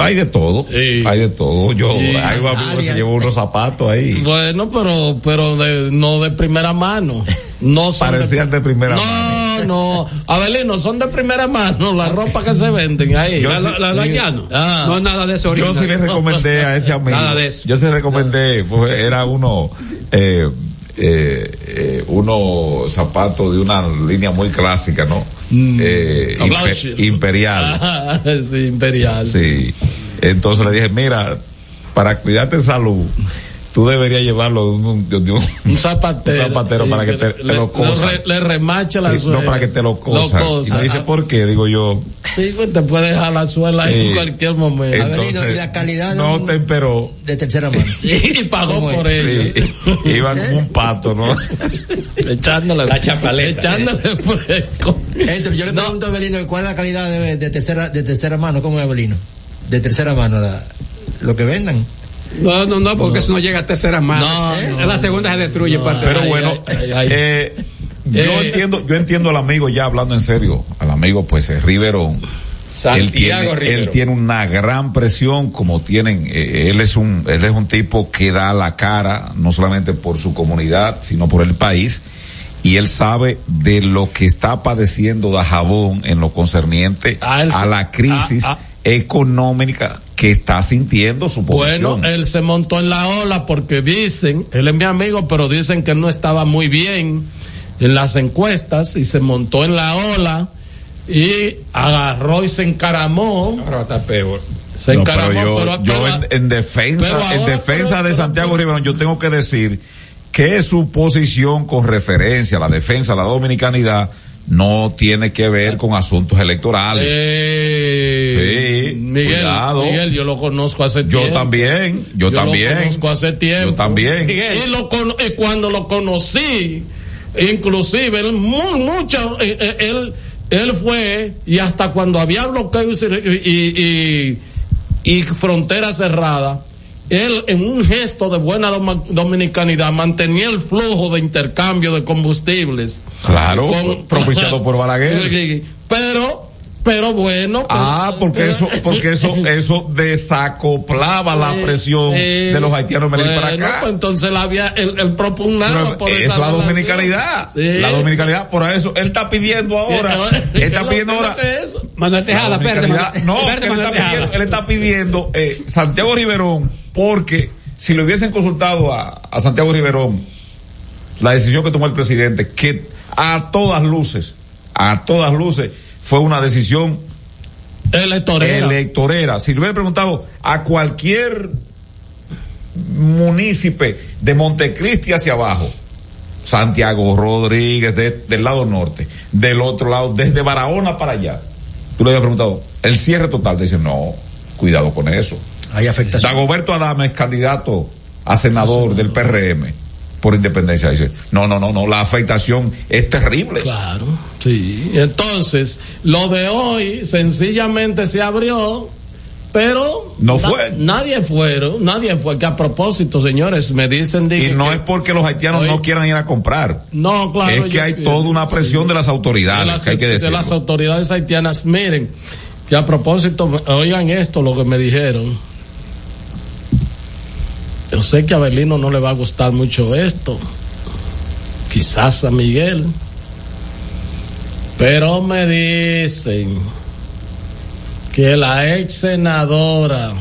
hay de todo, hay de todo. Yo, Sí. hay amigos que se llevan unos zapatos ahí. Bueno, pero pero de- no de primera mano. No son Parecían de primera no, mano. No, Abelino, son de primera mano la ropa que se venden ahí. La- la- la dañano. Ah. No, nada de eso Yo ahorita. sí le recomendé a ese amigo. Nada de eso. Yo sí le recomendé, pues, era uno, eh, eh, eh, uno zapatos de una línea muy clásica, ¿no? Eh, impe- Blanchard. imperial. Ah, sí, imperial. Sí. Entonces le dije, mira, para cuidarte de salud, tú deberías llevarlo de un, de un- Un zapatero. un zapatero para que te, te le, lo cosa. le, le remacha la Sí, suela. no, para que te lo cosa. Y me dice, ¿por qué? Digo yo, Sí, pues te puede dejar la suela ahí Sí. en cualquier momento. entonces, y la calidad de no un- te esperó. De tercera mano. y pagó ¿Cómo por ello. Sí, iban como un pato, ¿no? Echándole. La chapaleta. Echándole fresco. Entonces, yo le pregunto a Abelino, ¿cuál es la calidad de, de tercera de tercera mano? ¿Cómo es Abelino? De tercera mano, la- lo que vendan. No, no, no, porque eso no llega a tercera mano. No, no, la segunda se destruye parte Pero bueno, ay, ay, ay. eh, yo Eh, entiendo, yo entiendo al amigo ya hablando en serio, al amigo pues eh, Riverón. Santiago él tiene, Rivero. él tiene una gran presión como tienen, eh, él es un, él es un tipo que da la cara, no solamente por su comunidad, sino por el país, y él sabe de lo que está padeciendo Dajabón en lo concerniente Ah, él a la crisis ah, ah. económica que está sintiendo su población. Bueno, él se montó en la ola porque dicen, él es mi amigo, pero dicen que no estaba muy bien en las encuestas y se montó en la ola y agarró y se encaramó. Ahora a estar peor. Se No, encaramó, pero yo, pero- yo en, en defensa, ahora- en defensa pero- de Santiago Riverón, yo tengo que decir que su posición con referencia a la defensa de la dominicanidad no tiene que ver con asuntos electorales. Eh, Sí, Miguel, cuidado. Miguel, yo lo conozco hace yo tiempo. también, yo, también. lo conozco hace tiempo. Yo también. Y, lo cono- y cuando lo conocí, inclusive, él, muy, mucho, eh, eh, él, él fue, y hasta cuando había bloqueos y, y, y, y frontera cerrada, él en un gesto de buena doma- dominicanidad mantenía el flujo de intercambio de combustibles. Claro, Con- propiciado por Balaguer. Pero, pero bueno. Ah, porque eso, porque eso, eso desacoplaba la presión eh, de los haitianos en venir para acá. pues entonces la había, el, el propugnaba Pero por es esa la relación. dominicanidad. Sí. La dominicanidad, por eso, él está pidiendo ahora. Él ¿qué está pidiendo ahora. eso? Manuel Tejada, espérate, no, él, está pidiendo, él está pidiendo eh, Santiago Riverón, porque si le hubiesen consultado a, a Santiago Riverón la decisión que tomó el presidente, que a todas luces, a todas luces, fue una decisión Electorera. electorera. Si le hubiera preguntado a cualquier munícipe de Montecristi hacia abajo, Santiago Rodríguez de- del lado norte, del otro lado, desde Barahona para allá, tú le habías preguntado, el cierre total, te dicen, no, cuidado con eso. Hay afectación. Dagoberto Adame es candidato a senador del PRM por independencia. Dice, no, no, no, no, la afectación es terrible. Claro, sí. Entonces, lo de hoy sencillamente se abrió, pero No fue. nadie fueron, nadie fue. Que a propósito, señores, me dicen Y dije, no que- es porque los haitianos Hoy- no quieran ir a comprar. No, claro. es que hay sí, toda una presión sí. de las autoridades, de las, que hay que de decirlo. las autoridades haitianas. Miren, que a propósito, oigan esto, lo que me dijeron. Yo sé que a Belino no le va a gustar mucho esto. Quizás a Miguel. Pero me dicen que la ex senadora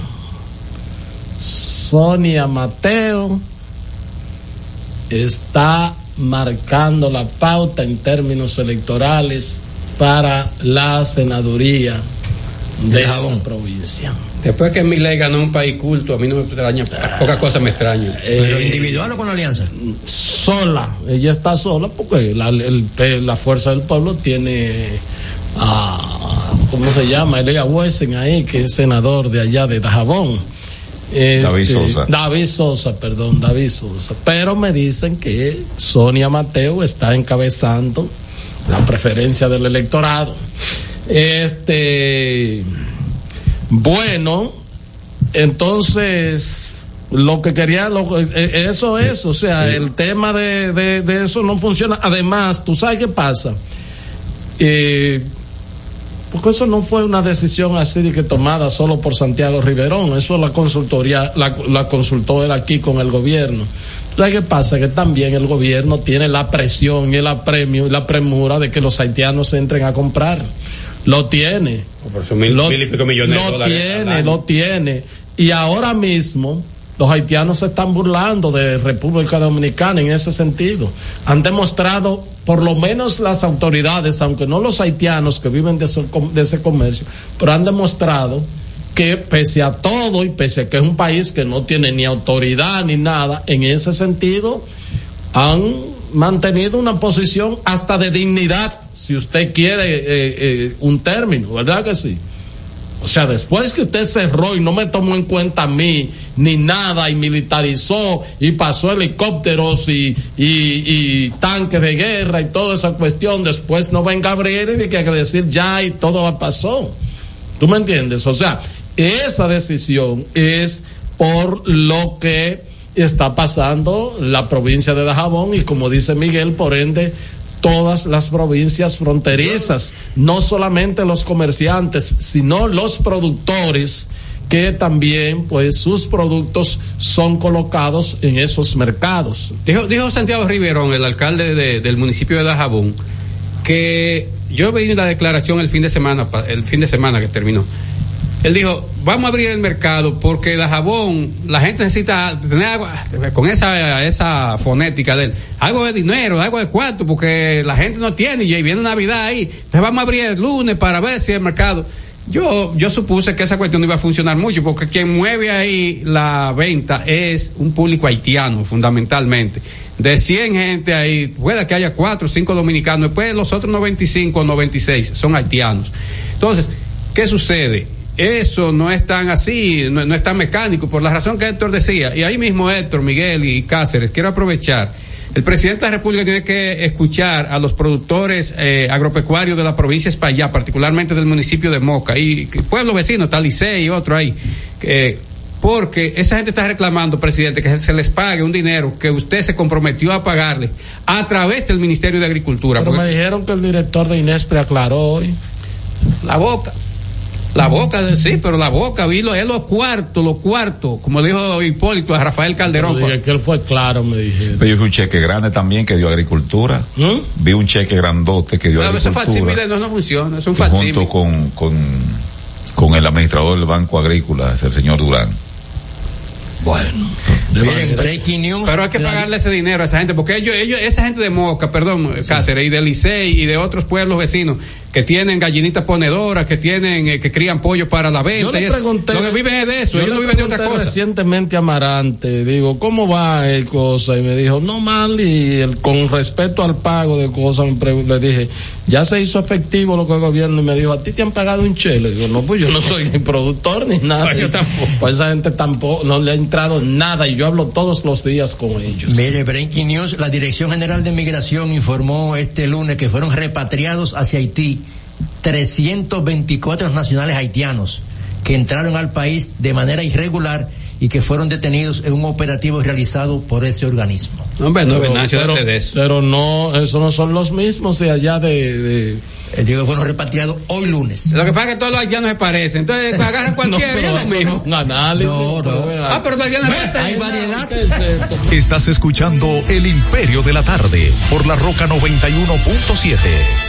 Sonia Mateo está marcando la pauta en términos electorales para la senaduría de Jabón. provincia. Después que Milei ganó un país culto, a mí no me extraña, pocas cosas me extrañan. ¿Pero individual o con la alianza? Sola, ella está sola porque la, el- la fuerza del pueblo tiene a, ¿cómo se llama? Elia Wesen ahí, que es senador de allá de Dajabón. Este, David Sosa. David Sosa, perdón, David Sosa. Pero me dicen que Sonia Mateo está encabezando la preferencia del electorado. Este, bueno, entonces, lo que quería, lo- eh, eso es, o sea, el tema de, de, eso no funciona. Además, tú sabes qué pasa. Eh, porque eso no fue una decisión así de que tomada solo por Santiago Riverón, eso la consultoría, la, la consultó él aquí con el gobierno. ¿Sabes qué pasa? Que también el gobierno tiene la presión y el apremio y la premura de que los haitianos entren a comprar. Lo tiene. Mil, Lo- mil y pico millones de lo tiene, lo tiene. Y ahora mismo los haitianos se están burlando de República Dominicana en ese sentido. Han demostrado, por lo menos las autoridades, aunque no los haitianos que viven de ese comercio, pero han demostrado que pese a todo y pese a que es un país que no tiene ni autoridad ni nada, en ese sentido han mantenido una posición hasta de dignidad, si usted quiere eh, eh, un término, ¿verdad que sí? O sea, después que usted cerró y no me tomó en cuenta a mí ni nada y militarizó y pasó helicópteros y, y, tanques de guerra y toda esa cuestión, después no venga a abrir y que decir ya y todo pasó. ¿Tú me entiendes? O sea, esa decisión es por lo que está pasando la provincia de Dajabón y como dice Miguel, por ende, todas las provincias fronterizas, no solamente los comerciantes, sino los productores que también pues sus productos son colocados en esos mercados. Dijo, dijo Santiago Riverón, el alcalde de- del municipio de Dajabón, que yo veí la declaración el fin de semana, el fin de semana que terminó. Él dijo, vamos a abrir el mercado porque Dajabón, la gente necesita tener agua, con esa, esa fonética de él, algo de dinero, algo de cuarto, porque la gente no tiene y viene Navidad ahí. Entonces vamos a abrir el lunes para ver si el mercado. Yo, yo supuse que esa cuestión iba a funcionar mucho porque quien mueve ahí la venta es un público haitiano, fundamentalmente. De 100 gente ahí, puede que haya 4 o 5 dominicanos, después los otros 95 o 96 son haitianos. Entonces, ¿qué sucede? Eso no es tan así, no, no es tan mecánico, por la razón que Héctor decía. Y ahí mismo Héctor, Miguel y Cáceres, quiero aprovechar. El presidente de la República tiene que escuchar a los productores eh, agropecuarios de la provincia de España, particularmente del municipio de Moca y pueblos vecinos, Talicé y otro ahí. que porque esa gente está reclamando, presidente, que se les pague un dinero que usted se comprometió a pagarle a través del Ministerio de Agricultura. Pero porque- me dijeron que el director de Inespre aclaró hoy. La boca. La boca, sí, pero la boca, vi lo, es lo cuarto, lo cuarto, como dijo Hipólito a Rafael Calderón. Pero dije que él fue claro, me dijeron. Pero yo vi un cheque grande también que dio agricultura. Vi un cheque grandote que dio No, ese agricultura. facsímile no, no funciona, es un facsímile. junto con, con, con el administrador del Banco Agrícola, es el señor Durán. Bueno. Miren, breaking news. Pero hay que pagarle ese dinero a esa gente, porque ellos, ellos, esa gente de Moca, perdón, Cáceres, y de Licey y de otros pueblos vecinos que tienen gallinitas ponedoras, que tienen, eh, que crían pollo para la venta. Yo le y pregunté. lo que viven es de eso, yo ellos no viven de otra pregunté cosa. Recientemente a Amarante, digo, ¿cómo va el cosa? Y me dijo, no mal, y el- con respecto al pago de cosas, le dije, ya se hizo efectivo lo que el gobierno, y me dijo, ¿a ti te han pagado un che? Le digo, no, pues yo no soy ni productor ni nada. No, yo tampoco. Pues esa gente tampoco, no le ha entrado nada, y yo hablo todos los días con ellos. Mire, Breaking News, la Dirección General de Migración informó este lunes que fueron repatriados hacia Haití 324 nacionales haitianos que entraron al país de manera irregular y que fueron detenidos en un operativo realizado por ese organismo. Hombre, no, pero, pero- date de eso. pero no, eso no son los mismos de allá de... de El que fueron repatriados hoy lunes. Lo que pasa es que todos los haitianos se parecen, entonces agarran cualquiera, No, es lo mismo. es un análisis. No, no. Ah, pero todavía no Hay variedad. Estás escuchando El Imperio de la Tarde por la Roca 91.7.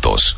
juntos.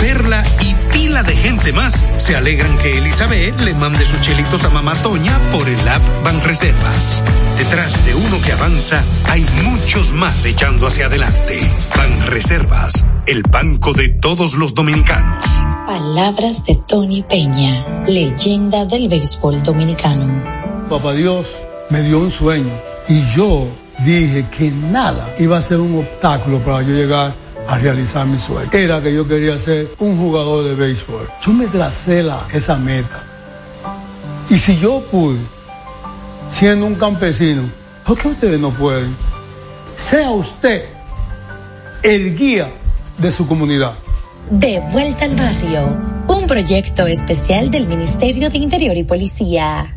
Perla y pila de gente más se alegran que Elizabeth le mande sus chelitos a Mamá Toña por el app Banreservas. Detrás de uno que avanza hay muchos más echando hacia adelante. Banreservas, el banco de todos los dominicanos. Palabras de Tony Peña, leyenda del béisbol dominicano. Papá Dios me dio un sueño y yo dije que nada iba a ser un obstáculo para yo llegar a realizar mi sueño. Era que yo quería ser un jugador de béisbol. Yo me tracé esa meta. Y si yo pude, siendo un campesino, ¿por qué ustedes no pueden? Sea usted el guía de su comunidad. De vuelta al barrio, un proyecto especial del Ministerio de Interior y Policía.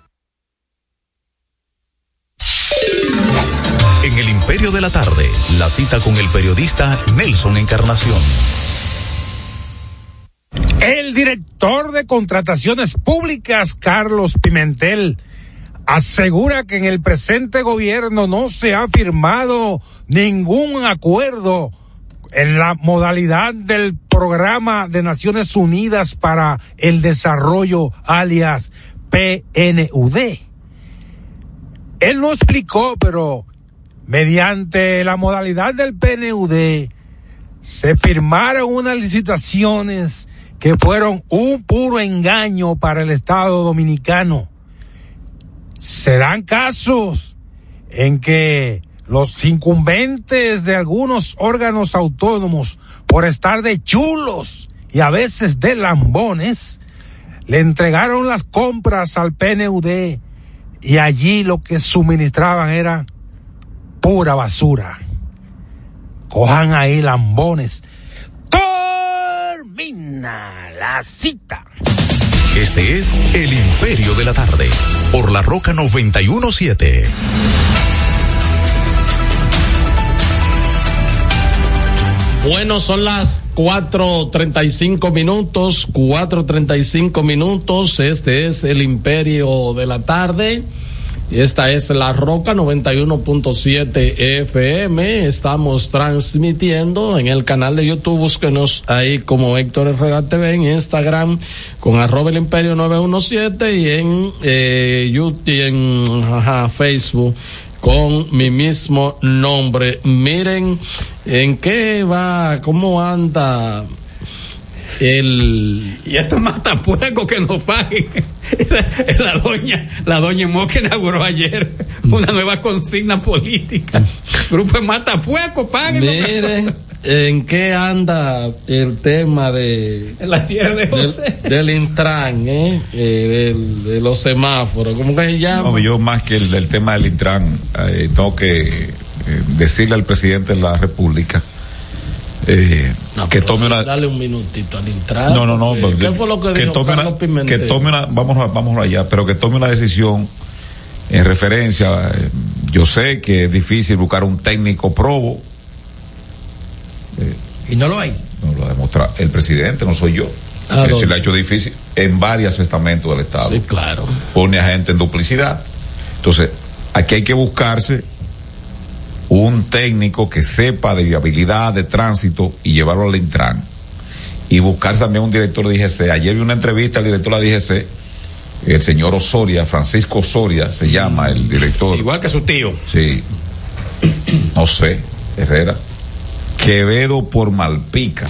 Imperio de la Tarde, la cita con el periodista Nelson Encarnación. El director de contrataciones públicas, Carlos Pimentel, asegura que en el presente gobierno no se ha firmado ningún acuerdo en la modalidad del programa de Naciones Unidas para el Desarrollo, alias PNUD. Él no explicó, pero mediante la modalidad del PNUD se firmaron unas licitaciones que fueron un puro engaño para el Estado dominicano. Se dan casos en que los incumbentes de algunos órganos autónomos, por estar de chulos y a veces de lambones, le entregaron las compras al PNUD y allí lo que suministraban era pura basura. Cojan ahí lambones. Termina la cita. Este es El Imperio de la Tarde, por la Roca 917. Bueno, son las 4.35 minutos, 4.35 minutos. Este es el Imperio de la Tarde. Esta es La Roca 91.7 FM. Estamos transmitiendo en el canal de YouTube. Búsquenos ahí como Héctor Herrera TV en Instagram con arroba el Imperio 917 y en, eh, YouTube, y en Facebook con mi mismo nombre. Miren en qué va, cómo anda el y esto es matapueco que nos paguen. La doña la doña Moque inauguró ayer una nueva consigna política. Grupo de matapueco paguen mire en qué anda el tema de en la tierra de José. del, del Intran ¿eh? eh del, de los semáforos. ¿cómo que se llama? No, yo más que el del tema del Intran eh, tengo que eh, decirle al presidente de la República eh, no, que tome una dale un minutito al entrar no no no porque, ¿qué fue lo que, que dijo tome Carlos una, Pimentel? que tome una vamos vamos allá pero que tome una decisión en referencia eh, yo sé que es difícil buscar un técnico probo. Eh, y no lo hay no lo ha demostrado el presidente no soy yo. Ah, se le ha hecho difícil en varios estamentos del estado. Sí claro. Pone a gente en duplicidad. Entonces aquí hay que buscarse un técnico que sepa de viabilidad de tránsito y llevarlo al Intran. Y buscar también un director de IGC. Ayer vi una entrevista al director de la IGC, el señor Osoria, Francisco Osoria se llama el director. Igual que su tío. Sí. No sé, Herrera. Quevedo por Malpica.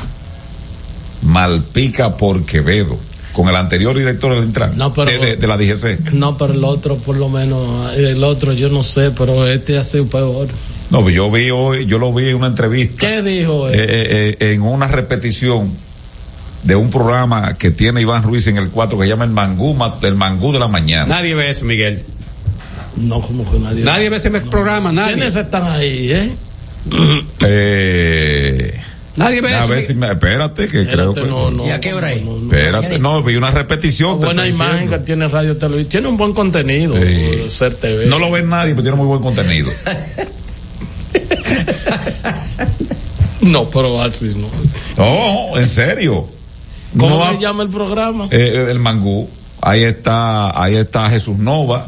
Malpica por Quevedo. Con el anterior director del Intran. No, pero, de, de, de la DGC. No, pero el otro, por lo menos, el otro yo no sé, pero este hace peor. No, yo vi hoy, yo lo vi en una entrevista. ¿Qué dijo él? Eh, eh, en una repetición de un programa que tiene Iván Ruiz en el 4 que se llama el Mangú, el Mangú de la mañana. Nadie ve eso, Miguel. No, como que nadie. Nadie ve ese no. programa, nadie. ¿Quiénes están ahí, eh? eh Nadie ve a eso. ver si me, espérate, que espérate, creo que. No, no, ¿Y a qué hora es? No, no, espérate, no, vi una repetición. Una buena imagen que tiene Radio Televisión. Tiene un buen contenido. Sí. Ser TV. No lo ve nadie, pero tiene muy buen contenido. no, pero así no. No, en serio. ¿Cómo no se llama el programa? Eh, el Mangú. Ahí está, ahí está Jesús Nova.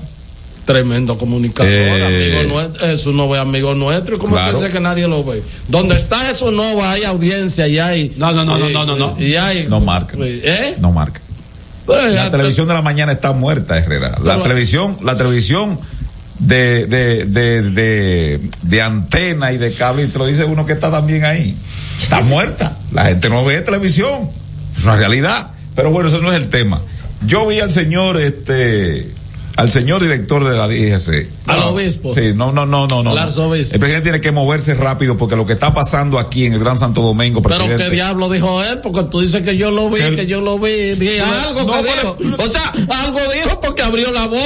Tremendo comunicador, Eh, amigo nuestro. Jesús Nova es amigo nuestro. ¿Y cómo claro. dice que nadie lo ve? Donde está Jesús Nova hay audiencia y hay. No, no, no, eh, no, no, no, no. Y hay. No marca. ¿Eh? No marca. Pero La ya- televisión de la mañana está muerta, Herrera. La Pero- televisión, la televisión de, de, de, de, de antena y de cable, y te lo dice uno que está también ahí. Está muerta. La gente no ve televisión. Es una realidad. Pero bueno, eso no es el tema. Yo vi al señor, este, al señor director de la DGC. Al No, obispo. Sí, no, no, no, no, no. El presidente tiene que moverse rápido porque lo que está pasando aquí en el Gran Santo Domingo, Pero presidente. qué diablo dijo él, porque tú dices que yo lo vi, Que- que, yo lo vi, dije algo no, que pero- dijo. O sea, algo dijo porque abrió la boca.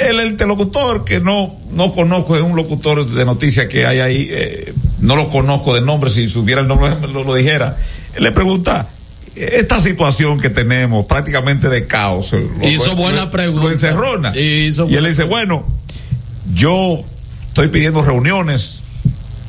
Eh, el, el interlocutor que no no conozco es un locutor de noticias que hay ahí eh, no lo conozco de nombre si supiera el nombre lo, lo dijera Él le pregunta esta situación que tenemos prácticamente de caos lo- Hizo lo- buena lo- pregunta. lo encerrona. Hizo y él dice bueno yo estoy pidiendo reuniones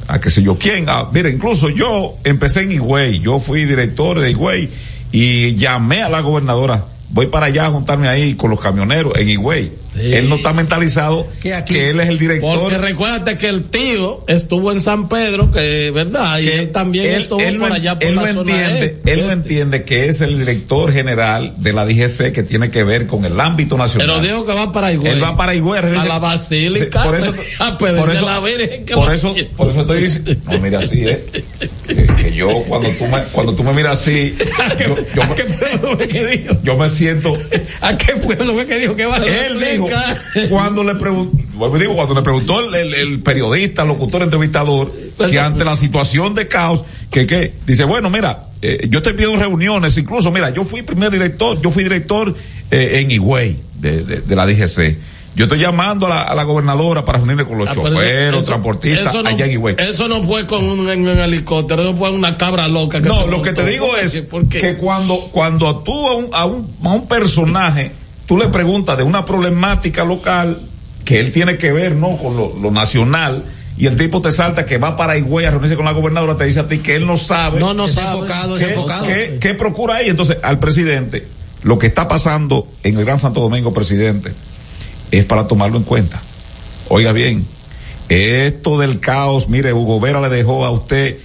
a que sé yo quién. Ah, mira incluso yo empecé en Higüey. Yo fui director de Higüey y llamé a la gobernadora. Voy para allá a juntarme ahí con los camioneros en Higüey. Él no está mentalizado que, él es el director. Porque recuérdate que el tío estuvo en San Pedro, que verdad, y él también estuvo por allá por él la no zona entiende, este. Él no entiende que es el director general de la DGC que tiene que ver con el ámbito nacional. Pero dijo que va para Higüey. Él va para Higüey. A la basílica. Por eso, a por eso, la Virgen que por va- eso, por eso estoy diciendo, no, mira así, eh, que, que yo cuando tú me, cuando tú me miras así, yo, yo, ¿A qué pueblo que dijo? yo me siento, ¿A qué pueblo que dijo que va a él dijo, cuando le preguntó, digo, cuando le preguntó el, el- el periodista, locutor, entrevistador, que ante la situación de caos, que qué, dice, bueno, mira, eh, yo estoy pidiendo reuniones, incluso, mira, yo fui primer director, yo fui director eh, en Higüey, de, de, de la DGC. Yo estoy llamando a la, a la gobernadora para reunirme con los Ah, choferos, eso- transportistas, eso no, allá en Higüey. Eso no fue con un, en un helicóptero, eso fue una cabra loca. Que No, lo que te digo ¿Por es que cuando, cuando tú a un, a, un, a un personaje, tú le preguntas de una problemática local que él tiene que ver, ¿no? Con lo, lo nacional, y el tipo te salta que va para Higüey a reunirse con la gobernadora, te dice a ti que él no sabe. No, no sabe. enfocado, ¿Qué, enfocado. qué- qué procura ahí? Entonces, al presidente, lo que está pasando en el Gran Santo Domingo, presidente, es para tomarlo en cuenta. Oiga bien, esto del caos, mire, Hugo Vera le dejó a usted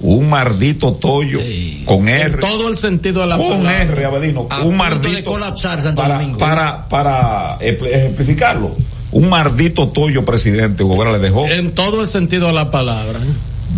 un mardito tollo con R. En todo el sentido de la con palabra. R, Abelino, A un mardito. de colapsar Santo para, Domingo. Para, para ejempl- ejemplificarlo, un mardito tollo, presidente, Hugo Vera le dejó. En todo el sentido de la palabra.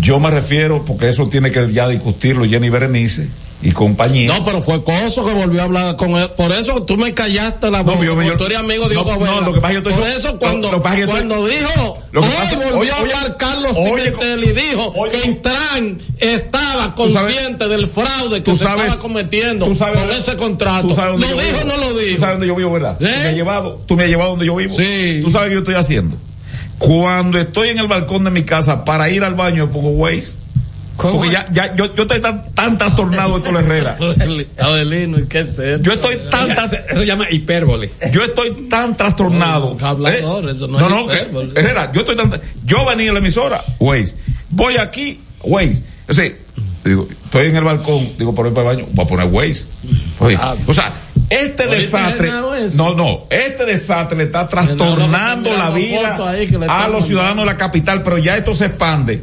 Yo me refiero, porque eso tiene que ya discutirlo Jenny Berenice y compañía. No, pero fue Coso que volvió a hablar con él. Por eso tú me callaste la No, boca. yo- como yo- tú eres amigo de no, no, lo que pasa es que yo Por eso cuando, lo- lo que pasa es que yo estoy- cuando dijo, Lo que pasa- volvió oye, a hablar Carlos oye, Pimentel y dijo oye, que Intran estaba Tú sabes- consciente del fraude que tú se sabes- estaba cometiendo tú sabes- con ese contrato. ¿Tú ¿Lo yo dijo o no lo ¿Tú dijo? sabes dónde yo vivo, verdad? ¿Eh? Tú me has llevado, tú me has llevado donde yo vivo. Sí. Tú sabes qué yo estoy haciendo. Cuando estoy en el balcón de mi casa para ir al baño pongo Waze. Porque ya, ya, yo, yo estoy tan, tan trastornado de Tolo Herrera. Abelino, ¿y qué es esto? Yo estoy tan, tan- Eso se llama hipérbole. yo estoy tan trastornado. No, hablador, ¿eh? eso no no, es no. Herrera, yo estoy tan, yo venía a la emisora, Waze. Voy aquí, Waze. O sea, digo, estoy en el balcón, digo, por ir para el baño, voy a poner Waze. Oye, Ah. o sea, este Oye, desastre, no, no, este desastre le está trastornando la vida a los ciudadanos de la capital, pero ya esto se expande.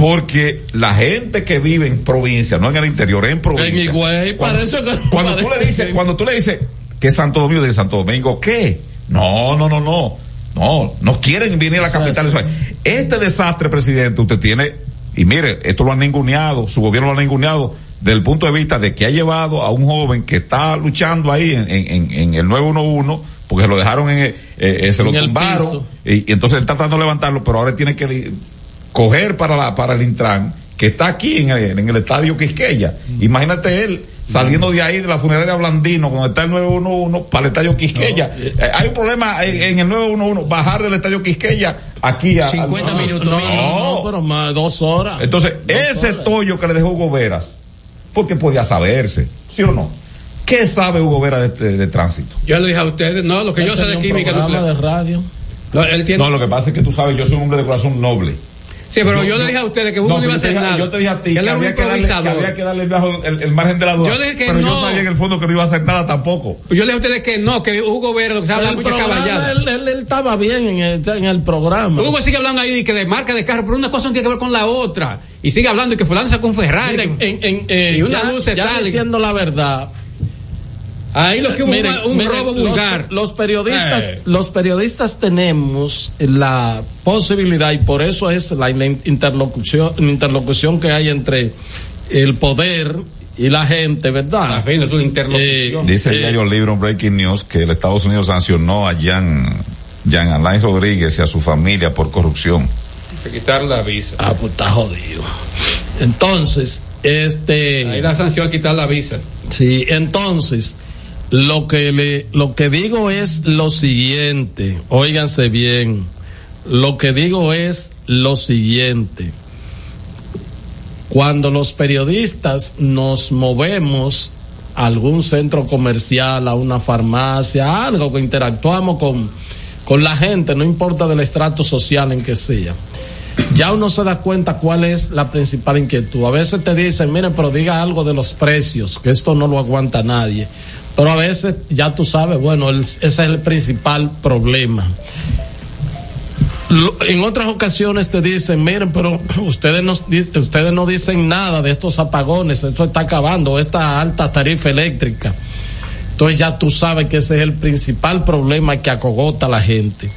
Porque la gente que vive en provincia, no en el interior, en provincia. En Higüey, cuando, parece que- cuando tú le dices, cuando tú le dices que Santo Domingo de Santo Domingo, ¿qué? No, no, no, no. No, no quieren venir a la capital. Eso es. Este desastre, presidente, usted tiene, y mire, esto lo han ninguneado, su gobierno lo ha ninguneado, desde el punto de vista de que ha llevado a un joven que está luchando ahí en, en, en- en el 911, porque se lo dejaron en, el- eh, eh, se lo tumbaron, y, y entonces él está tratando de levantarlo, pero ahora tiene que coger para la, para el Intran, que está aquí en el, en el estadio Quisqueya. Imagínate él saliendo de ahí de la funeraria Blandino, donde está el 911, para el estadio Quisqueya. Eh, hay un problema en, en el 911, bajar del estadio Quisqueya aquí a 50 a- minutos. No, No. no, pero más dos horas. Entonces, Dos ese horas. tollo que le dejó Hugo Veras, porque podía saberse, ¿sí o no? ¿Qué sabe Hugo Vera de, de- de tránsito? Yo le dije a ustedes, no, lo que yo sé de química nuclear. de radio. No, él tiene- No, lo que pasa es que tú sabes, yo soy un hombre de corazón noble. Sí, pero yo, yo- le dije a ustedes que Hugo no, iba a yo hacer nada. Yo te dije a ti que que, había que, darle, que había que darle bajo el, el margen de la duda. Yo dije que pero yo no. sabía en el fondo que no iba a hacer nada tampoco. Yo le dije a ustedes que no, que Hugo Vera lo que se habla programa, caballada. él, él- él estaba bien en el, en el programa. Hugo sigue hablando ahí de que de marca de carro, pero una cosa no tiene que ver con la otra. Y sigue hablando de que fulano sacó un Ferrari. Miren, que- en, en, eh, y una ya, luz ya tal. diciendo la verdad. Ahí lo que hubo Miren, un, un miren, robo los- vulgar. Los, periodistas, Eh. los periodistas tenemos la posibilidad y por eso es la in- interlocución, interlocución que hay entre el poder y la gente, ¿verdad? A fin, es una interlocución. Dice el Eh, diario Libro en Breaking News que el Estados Unidos sancionó a Jan, Jan Alain Rodríguez y a su familia por corrupción. Que quitar la visa. Ah, pues está jodido. Entonces, este. Ahí la sanción quitar la visa. Sí, entonces, lo que le, lo que digo es lo siguiente, óiganse bien, lo que digo es lo siguiente. Cuando los periodistas nos movemos a algún centro comercial, a una farmacia, algo que interactuamos con, con la gente, no importa del estrato social en que sea ya uno se da cuenta cuál es la principal inquietud. A veces te dicen, mire, pero diga algo de los precios, que esto no lo aguanta nadie. Pero a veces, ya tú sabes, bueno, ese es el principal problema. en otras ocasiones te dicen, miren, pero ustedes no, ustedes no dicen nada de estos apagones, esto está acabando, esta alta tarifa eléctrica. Entonces ya tú sabes que ese es el principal problema que acogota a la gente.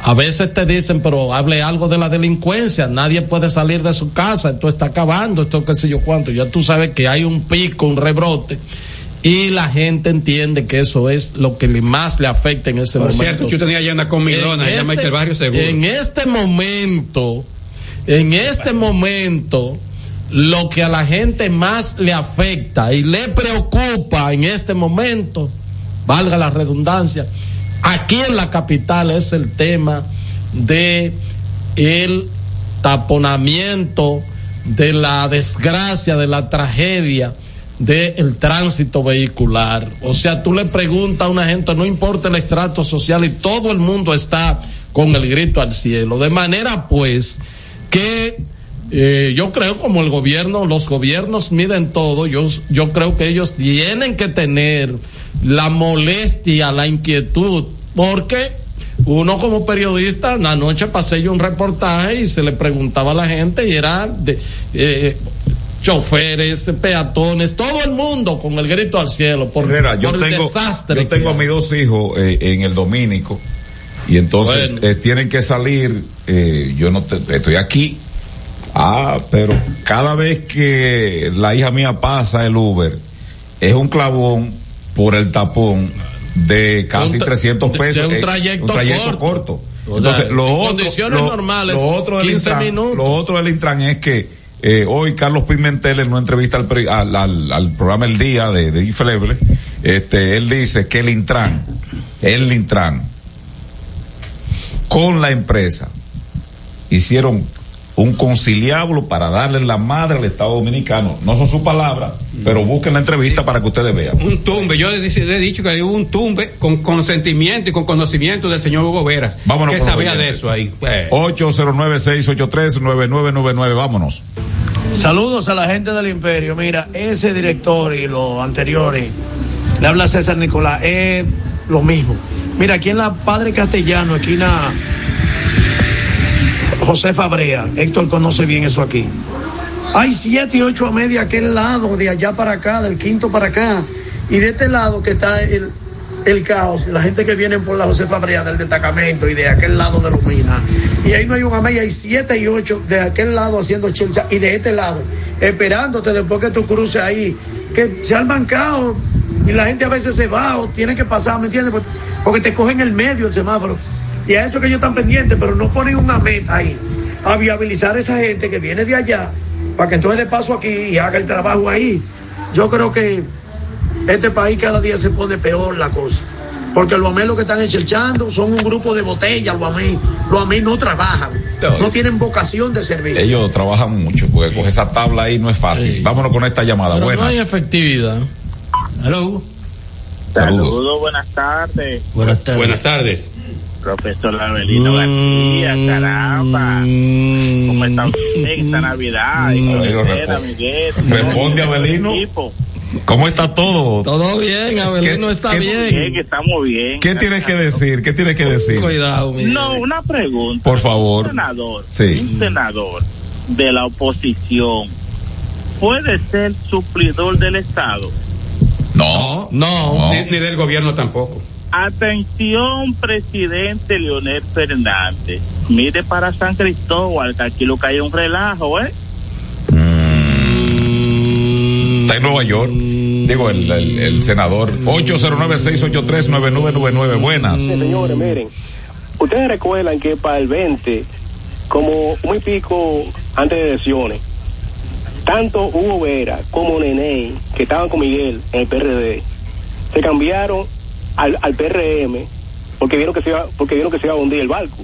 A veces te dicen, pero hable algo de la delincuencia, nadie puede salir de su casa, esto está acabando, esto qué sé yo cuánto. Ya tú sabes que hay un pico, un rebrote y la gente entiende que eso es lo que más le afecta en ese momento. Por cierto, yo tenía ya una comilona, ya este, el barrio seguro. En este momento, en este momento, lo que a la gente más le afecta y le preocupa en este momento, valga la redundancia, aquí en la capital es el tema de el taponamiento, de la desgracia, de la tragedia del tránsito vehicular. O sea, tú le preguntas a una gente, no importa el estrato social y todo el mundo está con el grito al cielo. De manera pues que eh, yo creo como el gobierno, los gobiernos miden todo, yo, yo creo que ellos tienen que tener la molestia, la inquietud, porque uno como periodista, anoche pasé yo un reportaje y se le preguntaba a la gente y era de, eh, choferes, peatones, todo el mundo con el grito al cielo por, yo tengo, el desastre. Yo tengo a mis dos hijos eh, en el Domínico y entonces tienen que salir, yo no estoy aquí Ah, pero cada vez que la hija mía pasa el Uber, es un clavón por el tapón de casi 300 pesos. De, un, trayecto corto. Entonces, lo en otro, condiciones normales, lo otro 15 minutos. Lo otro del Intran es que eh, hoy Carlos Pimentel en una entrevista al, al, al, programa El Día de, de Infleble, este, él dice que el Intran, el Intran, con la empresa, hicieron un conciliablo para darle la madre al Estado Dominicano. No son sus palabras, pero busquen la entrevista para que ustedes vean. Un tumbe, yo he dicho que hubo un tumbe con consentimiento y con conocimiento del señor Hugo Veras. Vámonos. ¿Qué sabía de eso ahí? 809-683-9999, vámonos. Saludos a la gente del Imperio. Mira, ese director y los anteriores, le habla César Nicolás, es lo mismo. Mira, aquí en la Padre Castellano, esquina José Fabrea. Héctor conoce bien eso aquí. Hay siete y ocho a media aquel lado, de allá para acá, del quinto para acá. Y de este lado que está el, el caos, la gente que viene por la José Fabrea del destacamento y de aquel lado de los minas. Y ahí no hay un media, hay siete y ocho de aquel lado haciendo chelcha y de este lado, esperándote después que tú cruces ahí, que se han caos y la gente a veces se va o tiene que pasar, ¿me entiendes? Porque te cogen el medio el semáforo. Y a eso que ellos están pendientes, pero no ponen una meta ahí, a viabilizar a esa gente que viene de allá, para que entonces de paso aquí y haga el trabajo ahí. Yo creo que este país cada día se pone peor la cosa. Porque los amigos que están echando son un grupo de botellas, los amigos. Los amigos no trabajan, no, tienen vocación de servicio. Ellos trabajan mucho, porque con esa tabla ahí no es fácil. Vámonos con esta llamada. Pero No hay efectividad. Hello. Saludos, buenas tardes. Buenas tardes. Buenas tardes profesor Abelino mm, García, caramba. ¿Cómo está usted esta Navidad? Mm, responde, Abelino. ¿Cómo está todo? Todo bien, Abelino está bien. bien. Estamos bien. ¿Qué tienes que decir? ¿Qué tienes que decir? Cuidado, No, una pregunta. Por favor. Un senador, sí. un senador de la oposición puede ser suplidor del Estado. No, no, Ni, ni del gobierno tampoco. Atención, presidente Leonel Fernández. Mire para San Cristóbal, que aquí lo que hay un relajo, ¿eh? Mm. Está en Nueva York. Digo, el, el, senador. 809-683-9999. Buenas. señores, miren. Ustedes recuerdan que para el 20, como muy pico antes de elecciones, tanto Hugo Vera como Nene, que estaban con Miguel en el PRD, se cambiaron al, al PRM porque vieron que se iba, porque vieron que se iba a hundir el barco.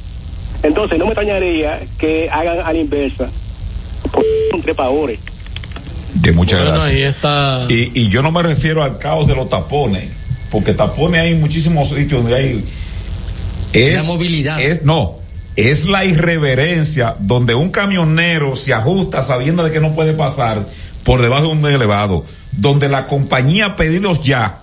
Entonces no me extrañaría que hagan a la inversa por trepadores. De muchas gracias. Y, y yo no me refiero al caos de los tapones, porque tapones hay muchísimos sitios donde hay es, la movilidad. Es no, es la irreverencia donde un camionero se ajusta sabiendo de que no puede pasar por debajo de un elevado, donde la compañía pedidos ya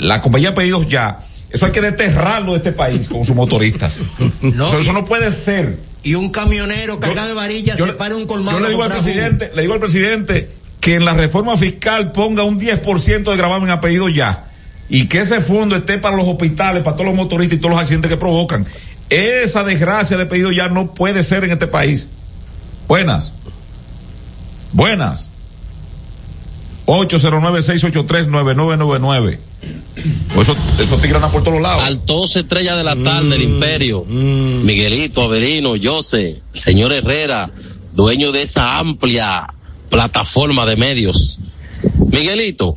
la compañía pedidos ya, eso hay que desterrarlo de este país con sus motoristas. Eso, eso no puede ser. Y un camionero cargado de varillas se para un colmado. Yo le digo al presidente, le digo al presidente que en la reforma fiscal ponga un 10% de gravamen a pedido ya. Y que ese fondo esté para los hospitales, para todos los motoristas y todos los accidentes que provocan. Esa desgracia de pedido ya no puede ser en este país. Buenas. Buenas. 809-683-9999. Eso, eso tigran por todos lados. Altos estrella de la tarde, el imperio. Miguelito, Averino, Jose, señor Herrera, dueño de esa amplia plataforma de medios. Miguelito,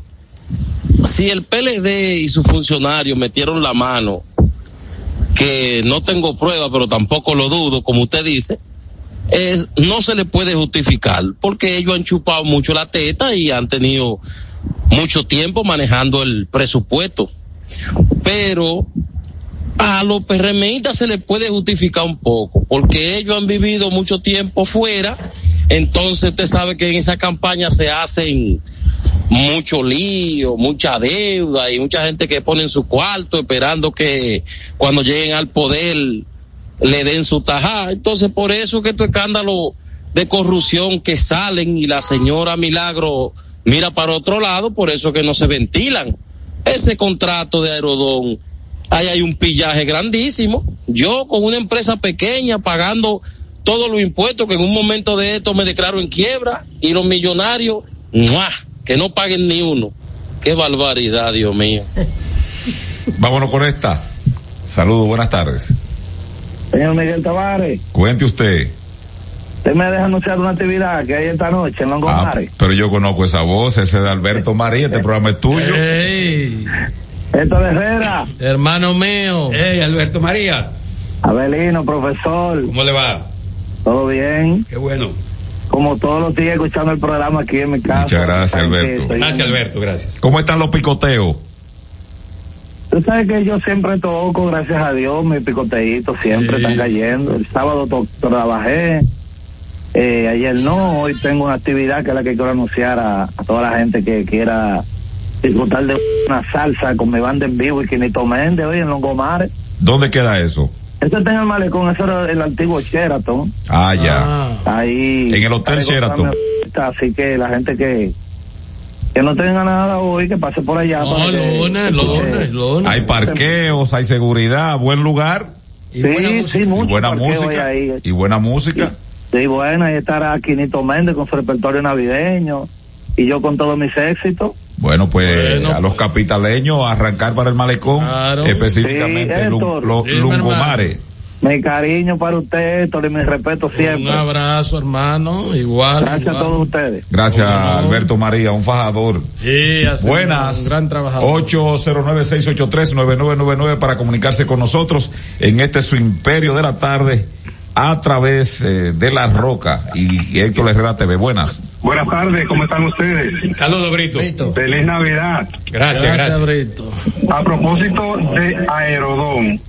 si el PLD y sus funcionarios metieron la mano, que no tengo prueba, pero tampoco lo dudo, como usted dice, es, no se le puede justificar porque ellos han chupado mucho la teta y han tenido mucho tiempo manejando el presupuesto. Pero a los PRMistas se les puede justificar un poco porque ellos han vivido mucho tiempo fuera. Entonces usted sabe que en esa campaña se hacen mucho lío, mucha deuda y mucha gente que pone en su cuarto esperando que cuando lleguen al poder le den su tajá. Entonces, por eso que estos escándalos de corrupción que salen y la señora Milagro mira para otro lado, por eso que no se ventilan. Ese contrato de Aerodón, ahí hay un pillaje grandísimo. Yo con una empresa pequeña pagando todos los impuestos que en un momento de esto me declaro en quiebra y los millonarios, que no paguen ni uno. Qué barbaridad, Dios mío. Vámonos con esta. Saludos, buenas tardes. Señor Miguel Tavares, Cuente usted. usted me deja anunciar una actividad que hay esta noche en Longomares. Ah, pero yo conozco esa voz, ese de Alberto María, este programa es tuyo. Esto de Herrera. Hermano mío. Hey, Alberto María. Abelino, profesor. ¿Cómo le va? ¿Todo bien? Qué bueno. Como todos los días escuchando el programa aquí en mi casa. Muchas gracias, Alberto. Gracias, Alberto, gracias. ¿Cómo están los picoteos? Tú sabes que yo siempre toco, gracias a Dios, mis picoteitos siempre Sí. están cayendo. El sábado to- trabajé, eh, ayer no, hoy tengo una actividad que es la que quiero anunciar a, a toda la gente que quiera disfrutar de una salsa con mi banda en vivo y Quinito Méndez hoy en Longomares. ¿Dónde queda eso? Eso está en el malecón, eso era el antiguo Sheraton. Ah, ya. Ahí. En el Hotel Está Sheraton. Así que la gente que, que no tenga nada hoy, que pase por allá. para que- lunes. Hay parqueos, hay seguridad, buen lugar. Sí, sí, mucho y buena música. ahí. Y buena música. Sí, bueno, ahí estará Quinito Méndez con su repertorio navideño y yo con todos mis éxitos. Bueno, pues a los capitaleños arrancar para el malecón, específicamente Sí, lo- Sí. Mi cariño para usted, Héctor, y mi respeto siempre. Un abrazo, hermano. Igual. Gracias igual. a todos ustedes. Gracias, Alberto María, un fajador. Sí, así Buenas. Un gran trabajador. 809-683-9999 para comunicarse con nosotros en este su imperio de la tarde a través eh, de La Roca y, y Héctor Herrera TV. Buenas. Buenas tardes, ¿cómo están ustedes? Saludos, Brito. Feliz Navidad. Gracias, gracias. Brito. A propósito de Aerodón,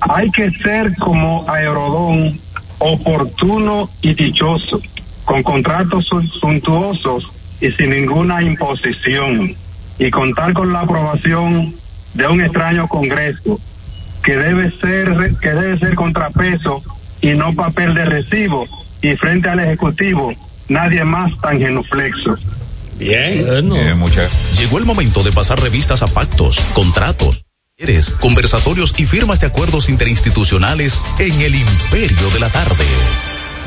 hay que ser como Aerodón oportuno y dichoso, con contratos sun- suntuosos y sin ninguna imposición, y contar con la aprobación de un extraño Congreso que debe ser que debe ser contrapeso y no papel de recibo y frente al ejecutivo nadie más tan genuflexo. Bien. muchas. Llegó el momento de pasar revistas a pactos, contratos, talleres, conversatorios y firmas de acuerdos interinstitucionales en el imperio de la tarde.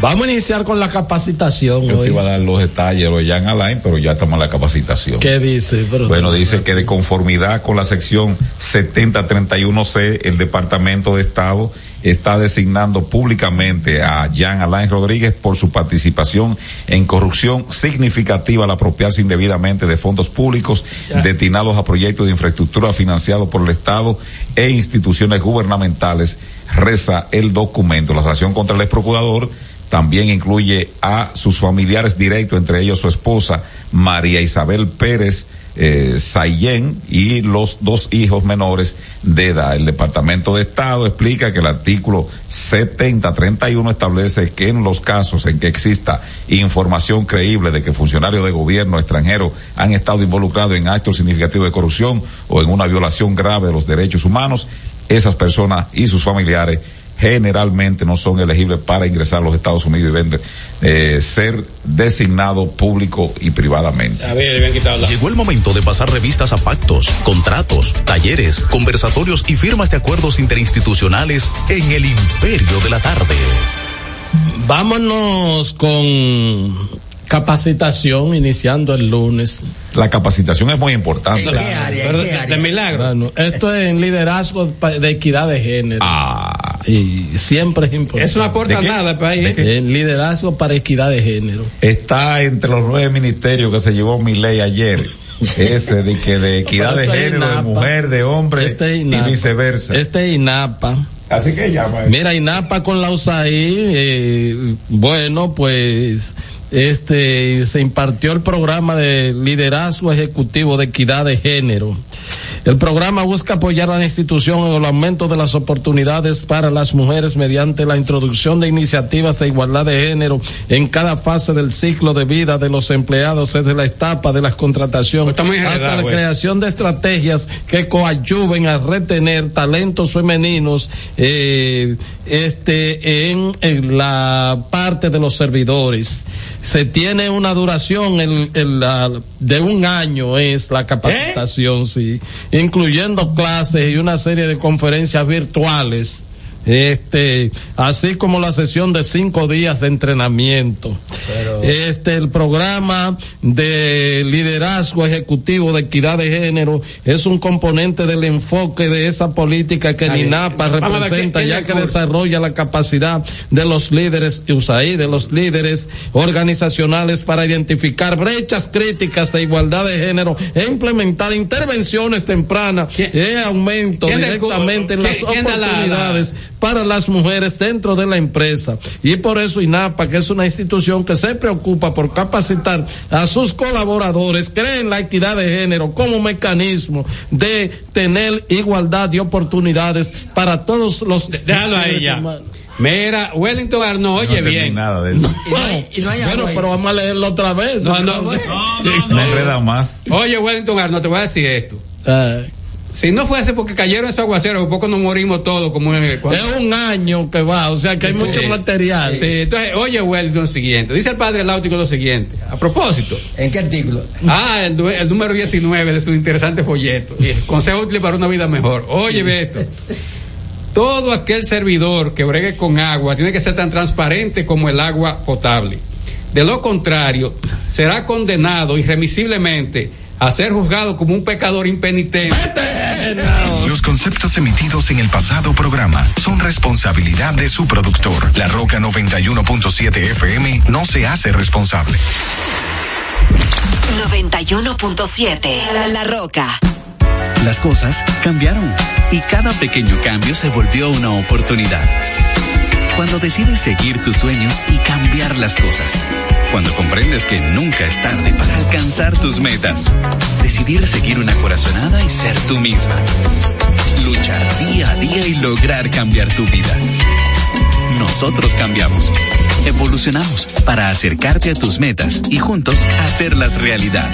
Vamos a iniciar con la capacitación Yo te hoy. iba a dar los detalles, lo Jan Alain, pero ya estamos en la capacitación. ¿Qué dice? Pero- Bueno, dice que de conformidad con la sección 7031C, el Departamento de Estado está designando públicamente a Jean Alain Rodríguez por su participación en corrupción significativa al apropiarse indebidamente de fondos públicos destinados a proyectos de infraestructura financiados por el Estado e instituciones gubernamentales, reza el documento. La sanción contra el ex procurador también incluye a sus familiares directos, entre ellos su esposa María Isabel Pérez eh, Sayén y los dos hijos menores de edad. El Departamento de Estado explica que el artículo 7031 establece que en los casos en que exista información creíble de que funcionarios de gobierno extranjeros han estado involucrados en actos significativos de corrupción o en una violación grave de los derechos humanos, esas personas y sus familiares generalmente no son elegibles para ingresar a los Estados Unidos y vender, eh, ser designado público y privadamente. A ver, Llegó el momento de pasar revistas a pactos, contratos, talleres, conversatorios y firmas de acuerdos interinstitucionales en el imperio de la tarde. Vámonos con capacitación iniciando el lunes. La capacitación es muy importante. ¿En qué área? ¿En qué área? De milagro. Bueno, esto es en liderazgo de equidad de género. Ah. Y siempre es importante. Eso no aporta nada para ahí. En liderazgo para equidad de género. Está entre los nueve ministerios que se llevó mi ley ayer. Ese de que de equidad de género, de mujer, de hombre Este es y INAPA. viceversa. Este es INAPA. Así que llama. Mira, INAPA con la USAID, eh, bueno, pues este se impartió el programa de liderazgo ejecutivo de equidad de género. El programa busca apoyar a la institución en el aumento de las oportunidades para las mujeres mediante la introducción de iniciativas de igualdad de género en cada fase del ciclo de vida de los empleados, desde la etapa de las contrataciones muy hasta la güey. creación de estrategias que coadyuven a retener talentos femeninos eh, este en, en la parte de los servidores. Se tiene una duración el- el, la- de un año es la capacitación, sí, incluyendo clases y una serie de conferencias virtuales. Este, así como la sesión de cinco días de entrenamiento. Este, el programa de liderazgo ejecutivo de equidad de género es un componente del enfoque de esa política que Está el bien. INAPA Vamos a ver, representa, ¿quién- ya que desarrolla la capacidad de los líderes USAID, de los líderes organizacionales para identificar brechas críticas de igualdad de género e implementar intervenciones tempranas de aumento directamente en las la- oportunidades para las mujeres dentro de la empresa. Y por eso INAPA, que es una institución que se preocupa por capacitar a sus colaboradores, cree en la equidad de género como mecanismo de tener igualdad de oportunidades para todos los Déjalo ya. humanos. Mira, Wellington Arno, oye no bien. nada de eso. bueno, pero vamos a leerlo otra vez. No, no, Me enreda más. Oye, Wellington Arno, te voy a decir esto. Eh, Si no fuese porque cayeron esos aguaceros, por poco nos morimos todos como en el es un año que va, o sea que hay mucho Sí. material. Sí, entonces, oye, lo siguiente. Dice el padre Láutico lo siguiente. A propósito. ¿En qué artículo? Ah, el, número 19 de su interesante folleto. Consejo útil para una vida mejor. Oye, ve esto. Todo aquel servidor que bregue con agua tiene que ser tan transparente como el agua potable. De lo contrario, será condenado irremisiblemente a ser juzgado como un pecador impenitente. Los conceptos emitidos en el pasado programa son responsabilidad de su productor. La Roca 91.7 FM no se hace responsable. 91.7 La, La Roca. Las cosas cambiaron y cada pequeño cambio se volvió una oportunidad. Cuando decides seguir tus sueños y cambiar las cosas. Cuando comprendes que nunca es tarde para alcanzar tus metas. Decidir seguir una corazonada y ser tú misma. Luchar día a día y lograr cambiar tu vida. Nosotros cambiamos. Evolucionamos para acercarte a tus metas y juntos hacerlas realidad.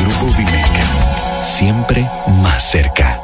Grupo Vimeca. Siempre más cerca.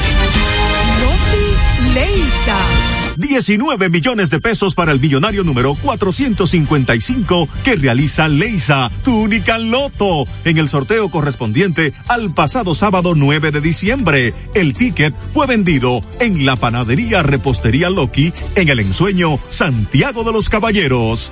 Rosy Leisa. 19 millones de pesos para el millonario número 455 que realiza Leisa, tu única loto, en el sorteo correspondiente al pasado sábado 9 de diciembre. El ticket fue vendido en la panadería Repostería Loki en el ensueño Santiago de los Caballeros.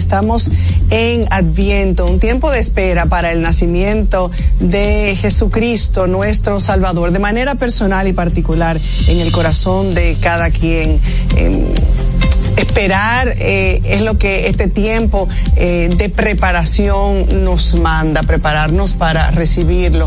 Estamos en Adviento, un tiempo de espera para el nacimiento de Jesucristo, nuestro Salvador, de manera personal y particular en el corazón de cada quien. Em, esperar eh, es lo que este tiempo eh, de preparación nos manda, prepararnos para recibirlo.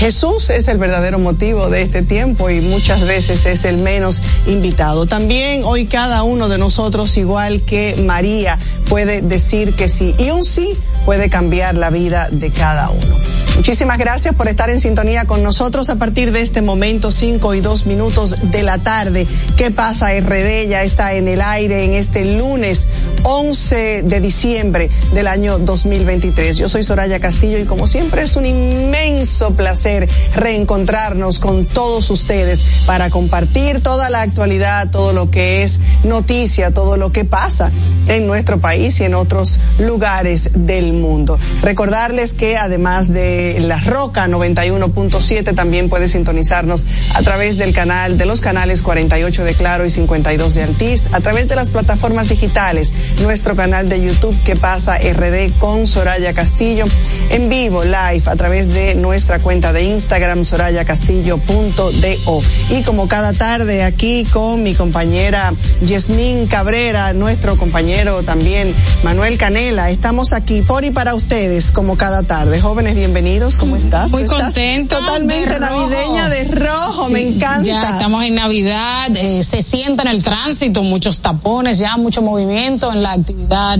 Jesús es el verdadero motivo de este tiempo y muchas veces es el menos invitado. También hoy cada uno de nosotros, igual que María, puede decir que sí. Y un sí puede cambiar la vida de cada uno. Muchísimas gracias por estar en sintonía con nosotros a partir de este momento, 5 y 2 minutos de la tarde. ¿Qué pasa? RD ya está en el aire en este lunes 11 de diciembre del año 2023. Yo soy Soraya Castillo y como siempre es un inmenso placer reencontrarnos con todos ustedes para compartir toda la actualidad, todo lo que es noticia, todo lo que pasa en nuestro país y en otros lugares del mundo. Recordarles que además de La Roca 91.7 también puede sintonizarnos a través del canal de los canales 48 de Claro y 52 de Altiz, a través de las plataformas digitales, nuestro canal de YouTube que pasa RD con Soraya Castillo, en vivo, live, a través de nuestra cuenta de Instagram sorayacastillo.do. Y como cada tarde aquí con mi compañera Yasmín Cabrera, nuestro compañero también Manuel Canela, estamos aquí por y para ustedes como cada tarde. Jóvenes, bienvenidos, ¿cómo estás? Muy ¿Tú estás contenta. Totalmente de navideña de rojo, me encanta. Ya estamos en Navidad, eh, se sienta en el tránsito, muchos tapones, ya mucho movimiento en la actividad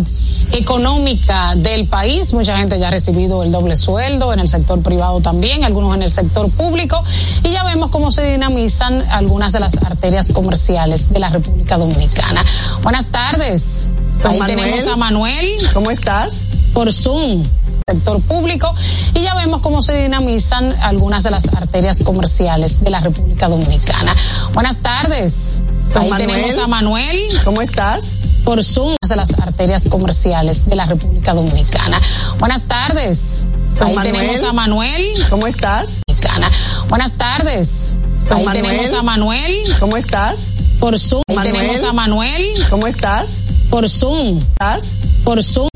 económica del país. Mucha gente ya ha recibido el doble sueldo en el sector privado también, algunos en el sector público. Y ya vemos cómo se dinamizan algunas de las arterias comerciales de la República Dominicana. Buenas tardes. Ahí Manuel. tenemos a Manuel. ¿Cómo estás? Por Zoom sector público y ya vemos cómo se dinamizan algunas de las arterias comerciales de la República Dominicana. Buenas tardes. Ahí Manuel. tenemos a Manuel. ¿Cómo estás? Por Zoom de las arterias comerciales de la República Dominicana. Buenas tardes. Ahí Manuel. tenemos a Manuel. ¿Cómo estás? Dominicana. Buenas tardes. Ahí Manuel. tenemos a Manuel. ¿Cómo estás? Por Zoom. Ahí Manuel. tenemos a Manuel. ¿Cómo estás? Por Zoom. ¿Estás? Por Zoom.